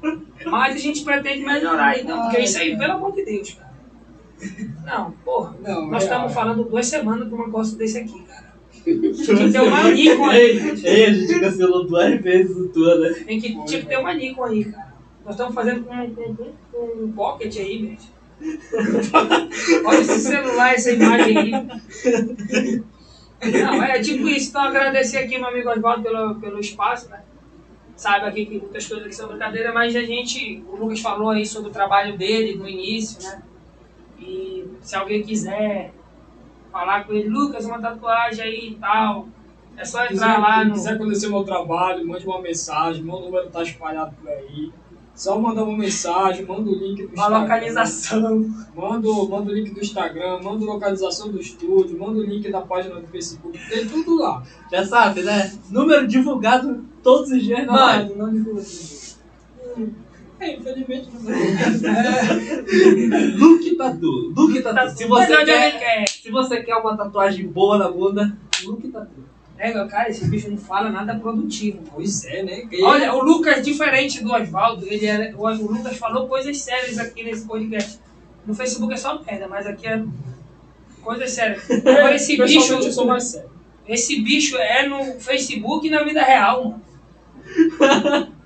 Mas a gente pretende melhorar, então, porque isso aí, pelo amor de Deus, cara. Não, porra, Não, nós é, estamos falando duas semanas de um negócio desse aqui, cara. Tinha que ter uma Nikon aí. Ei, a gente cancelou duas vezes o tour, né? Tem que, tinha que ter uma Nikon aí, cara. Nós estamos fazendo com, com, com, com um pocket aí, bicho. Olha esse celular, essa imagem aí. Não, é tipo isso. Então, agradecer aqui meu amigo Oswaldo pelo, pelo espaço, né? Sabe aqui que muitas coisas aqui são brincadeira, mas a gente, o Lucas falou aí sobre o trabalho dele no início, né? E se alguém quiser falar com ele, Lucas, uma tatuagem aí e tal, é só Se entrar quiser, lá quem no. quiser conhecer meu trabalho, mande uma mensagem, meu número tá espalhado por aí. Só mandar uma mensagem, manda o link do Uma Instagram. localização. Manda, o- manda o link do Instagram, manda a localização do estúdio, manda o link da página do Facebook, tem tudo lá. Já sabe, né? Número divulgado todos os dias na live. Não divulga. É, infelizmente não Luke Tatu. Luke Tatu. Se você, quer? se você quer uma tatuagem boa na bunda, Luke Tatu. É, meu cara, esse bicho não fala nada produtivo. Pois é, né? Olha, o Lucas, diferente do Oswaldo, ele é, o, Lucas falou coisas sérias aqui nesse podcast. No Facebook é só merda, mas aqui é coisas sérias. Agora esse bicho, eu sou mais sério. esse bicho é no Facebook e na vida real, mano.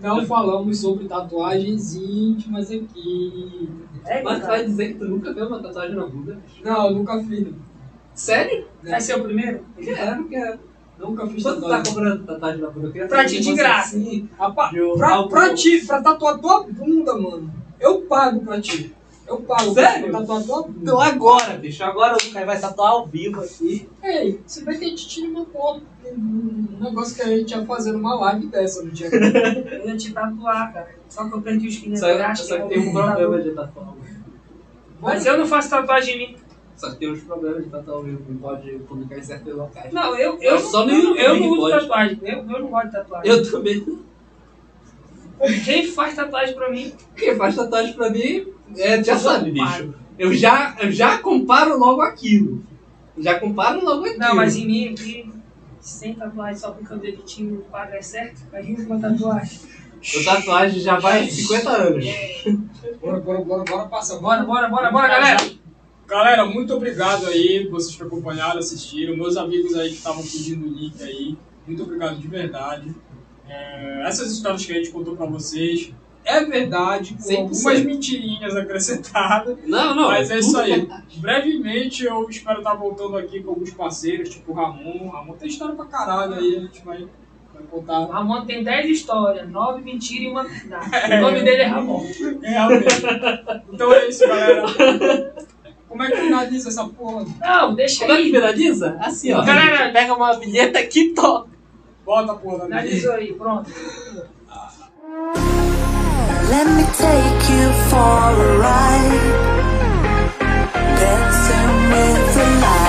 Não falamos sobre tatuagens íntimas aqui. É, Mas tu vai dizer que tu nunca viu uma tatuagem na bunda? Não, eu nunca fiz. não. Sério? Vai ser o primeiro? Quero, quero. Nunca fiz Quanto tu tá tatuagem. cobrando tatuagem na bunda? Pra ti de graça. Sim. Rapaz, pra, pra ti, pra tatuar tua bunda, mano, eu pago pra ti. Eu pago. Sério? Pra tatuar tua bunda. Então agora, bicho. Agora o Lucas vai tatuar ao vivo aqui. Ei, você vai ter que tirar uma foto. Um negócio que a gente ia fazer numa live dessa no dia. Eu ia te tatuar, cara. Só que eu perdi os pneus Só, elásticos, só que tem um problema de tatuar. Mas eu não faço tatuagem em mim. Só que tem uns problemas de tatuar ao vivo. Não pode publicar em certos locais. Não, eu, eu, Mas só no eu, YouTube eu que não uso pode. tatuagem. Eu, eu não gosto de tatuagem. Eu também. Quem faz tatuagem pra mim? Quem faz tatuagem pra mim é, já Eu sabe, bicho. Eu já, eu já comparo logo aquilo. Já comparo logo aquilo. Não, mas em mim aqui, sem tatuagem, só porque o quadro é certo, imagina uma tatuagem. O tatuagem já vai 50 anos. Bora, bora, bora, bora passar. Bora, bora, bora, bora, galera! Galera, muito obrigado aí, vocês que acompanharam, assistiram, meus amigos aí que estavam pedindo o link aí, muito obrigado de verdade. É, essas histórias que a gente contou pra vocês, é verdade, com 100%. algumas mentirinhas acrescentadas, Não, não. mas é isso aí. Brevemente eu espero estar voltando aqui com alguns parceiros, tipo o Ramon. O Ramon tem história pra caralho aí, a gente vai, vai O contar. Ramon tem 10 histórias, 9 mentiras e uma verdade. O nome dele é Ramon. Realmente. Então é isso, galera. Como é que finaliza essa porra? Não, deixa Como é que aí. viraliza? Assim, ó. Galera- pega uma vinheta aqui e toca. Bota a porra minha. Finalizou aí, pronto. Let me take you for a ride. Dancing with the lights.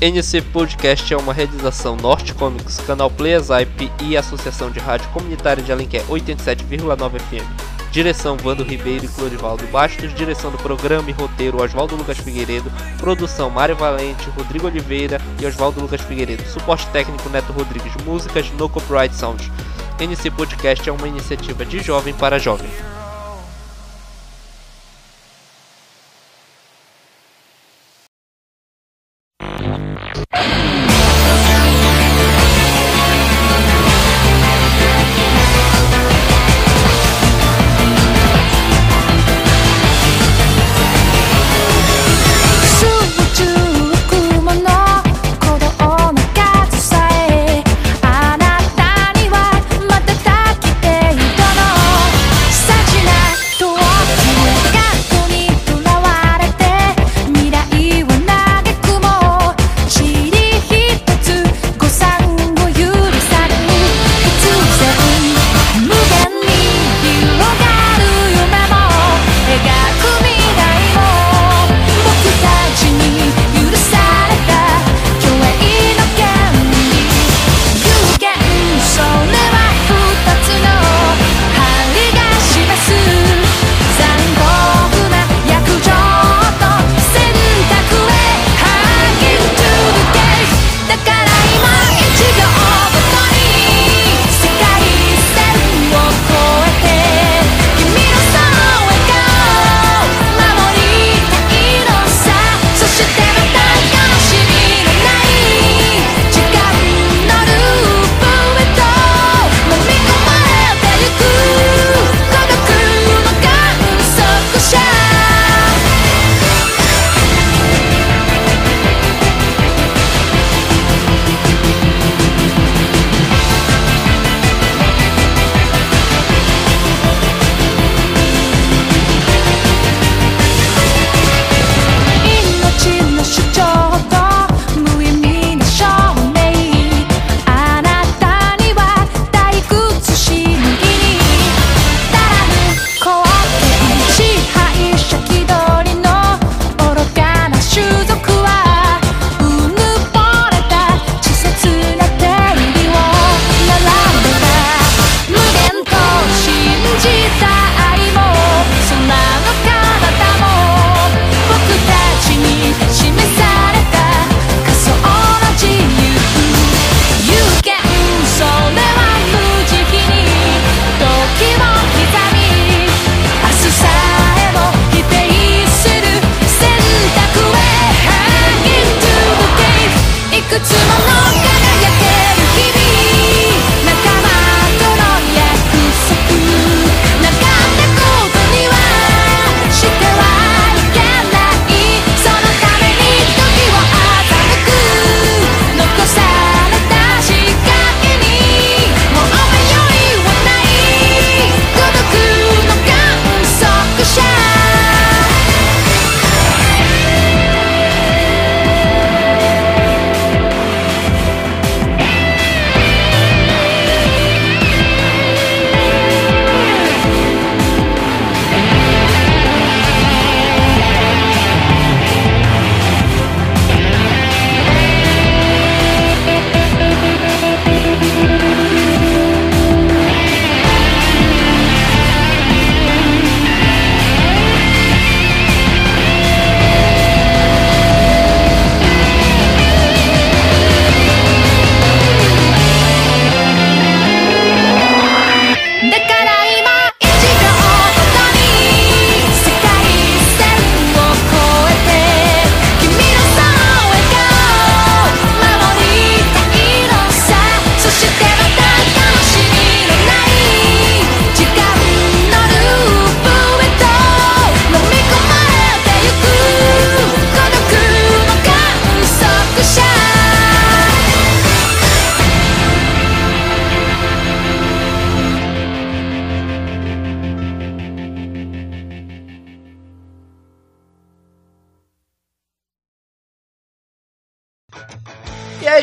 NC Podcast é uma realização Norte Comics, canal Playazip e Associação de Rádio Comunitária de Alenquer 87,9 FM. Direção Vando Ribeiro e Clorivaldo Bastos, direção do programa e roteiro Oswaldo Lucas Figueiredo, produção Mário Valente, Rodrigo Oliveira e Oswaldo Lucas Figueiredo, suporte técnico Neto Rodrigues, músicas no Copyright Sound. NC Podcast é uma iniciativa de jovem para jovem.「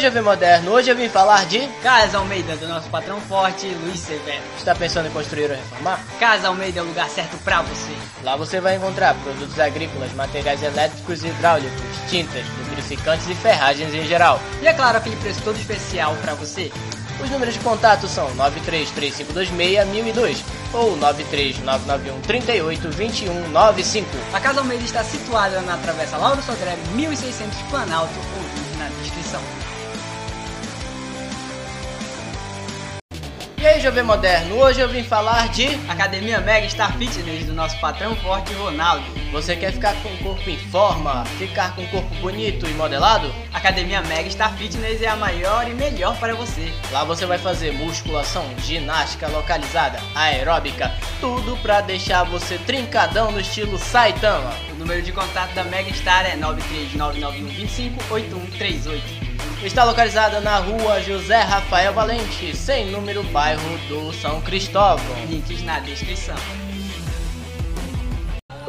Jovem Moderno, hoje eu vim falar de Casa Almeida, do nosso patrão forte, Luiz Severo. Está pensando em construir ou reformar? Casa Almeida é o lugar certo pra você. Lá você vai encontrar produtos agrícolas, materiais elétricos e hidráulicos, tintas, lubrificantes e ferragens em geral. E é claro, aquele preço todo especial pra você. Os números de contato são 933526002 ou 93991382195. A Casa Almeida está situada na Travessa Lauro Sodré, 1600 Planalto, ou link na descrição. E aí, Jovem Moderno, hoje eu vim falar de Academia Mega Star Fitness, do nosso patrão forte, Ronaldo. Você quer ficar com o corpo em forma, ficar com o corpo bonito e modelado? Academia Mega Star Fitness é a maior e melhor para você. Lá você vai fazer musculação, ginástica localizada, aeróbica, tudo pra deixar você trincadão no estilo Saitama. O número de contato da Mega Star é 93991258138. Está localizada na rua José Rafael Valente, sem número, bairro do São Cristóvão. Links na descrição.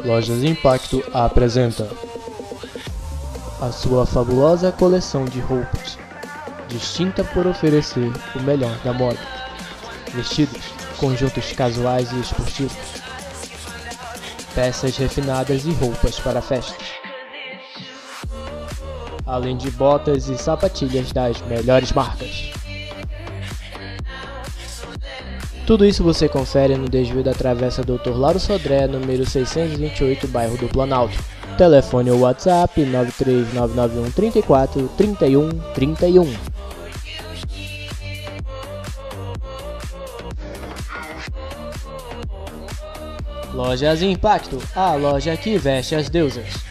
Lojas Impacto apresenta a sua fabulosa coleção de roupas, distinta por oferecer o melhor da moda. Vestidos, conjuntos casuais e esportivos, peças refinadas e roupas para festas, além de botas e sapatilhas das melhores marcas. Tudo isso você confere no desvio da Travessa Dr. Lauro Sodré, número 628, bairro do Planalto. Telefone ou WhatsApp 93991 34 31 31. Lojas Impacto, a loja que veste as deusas.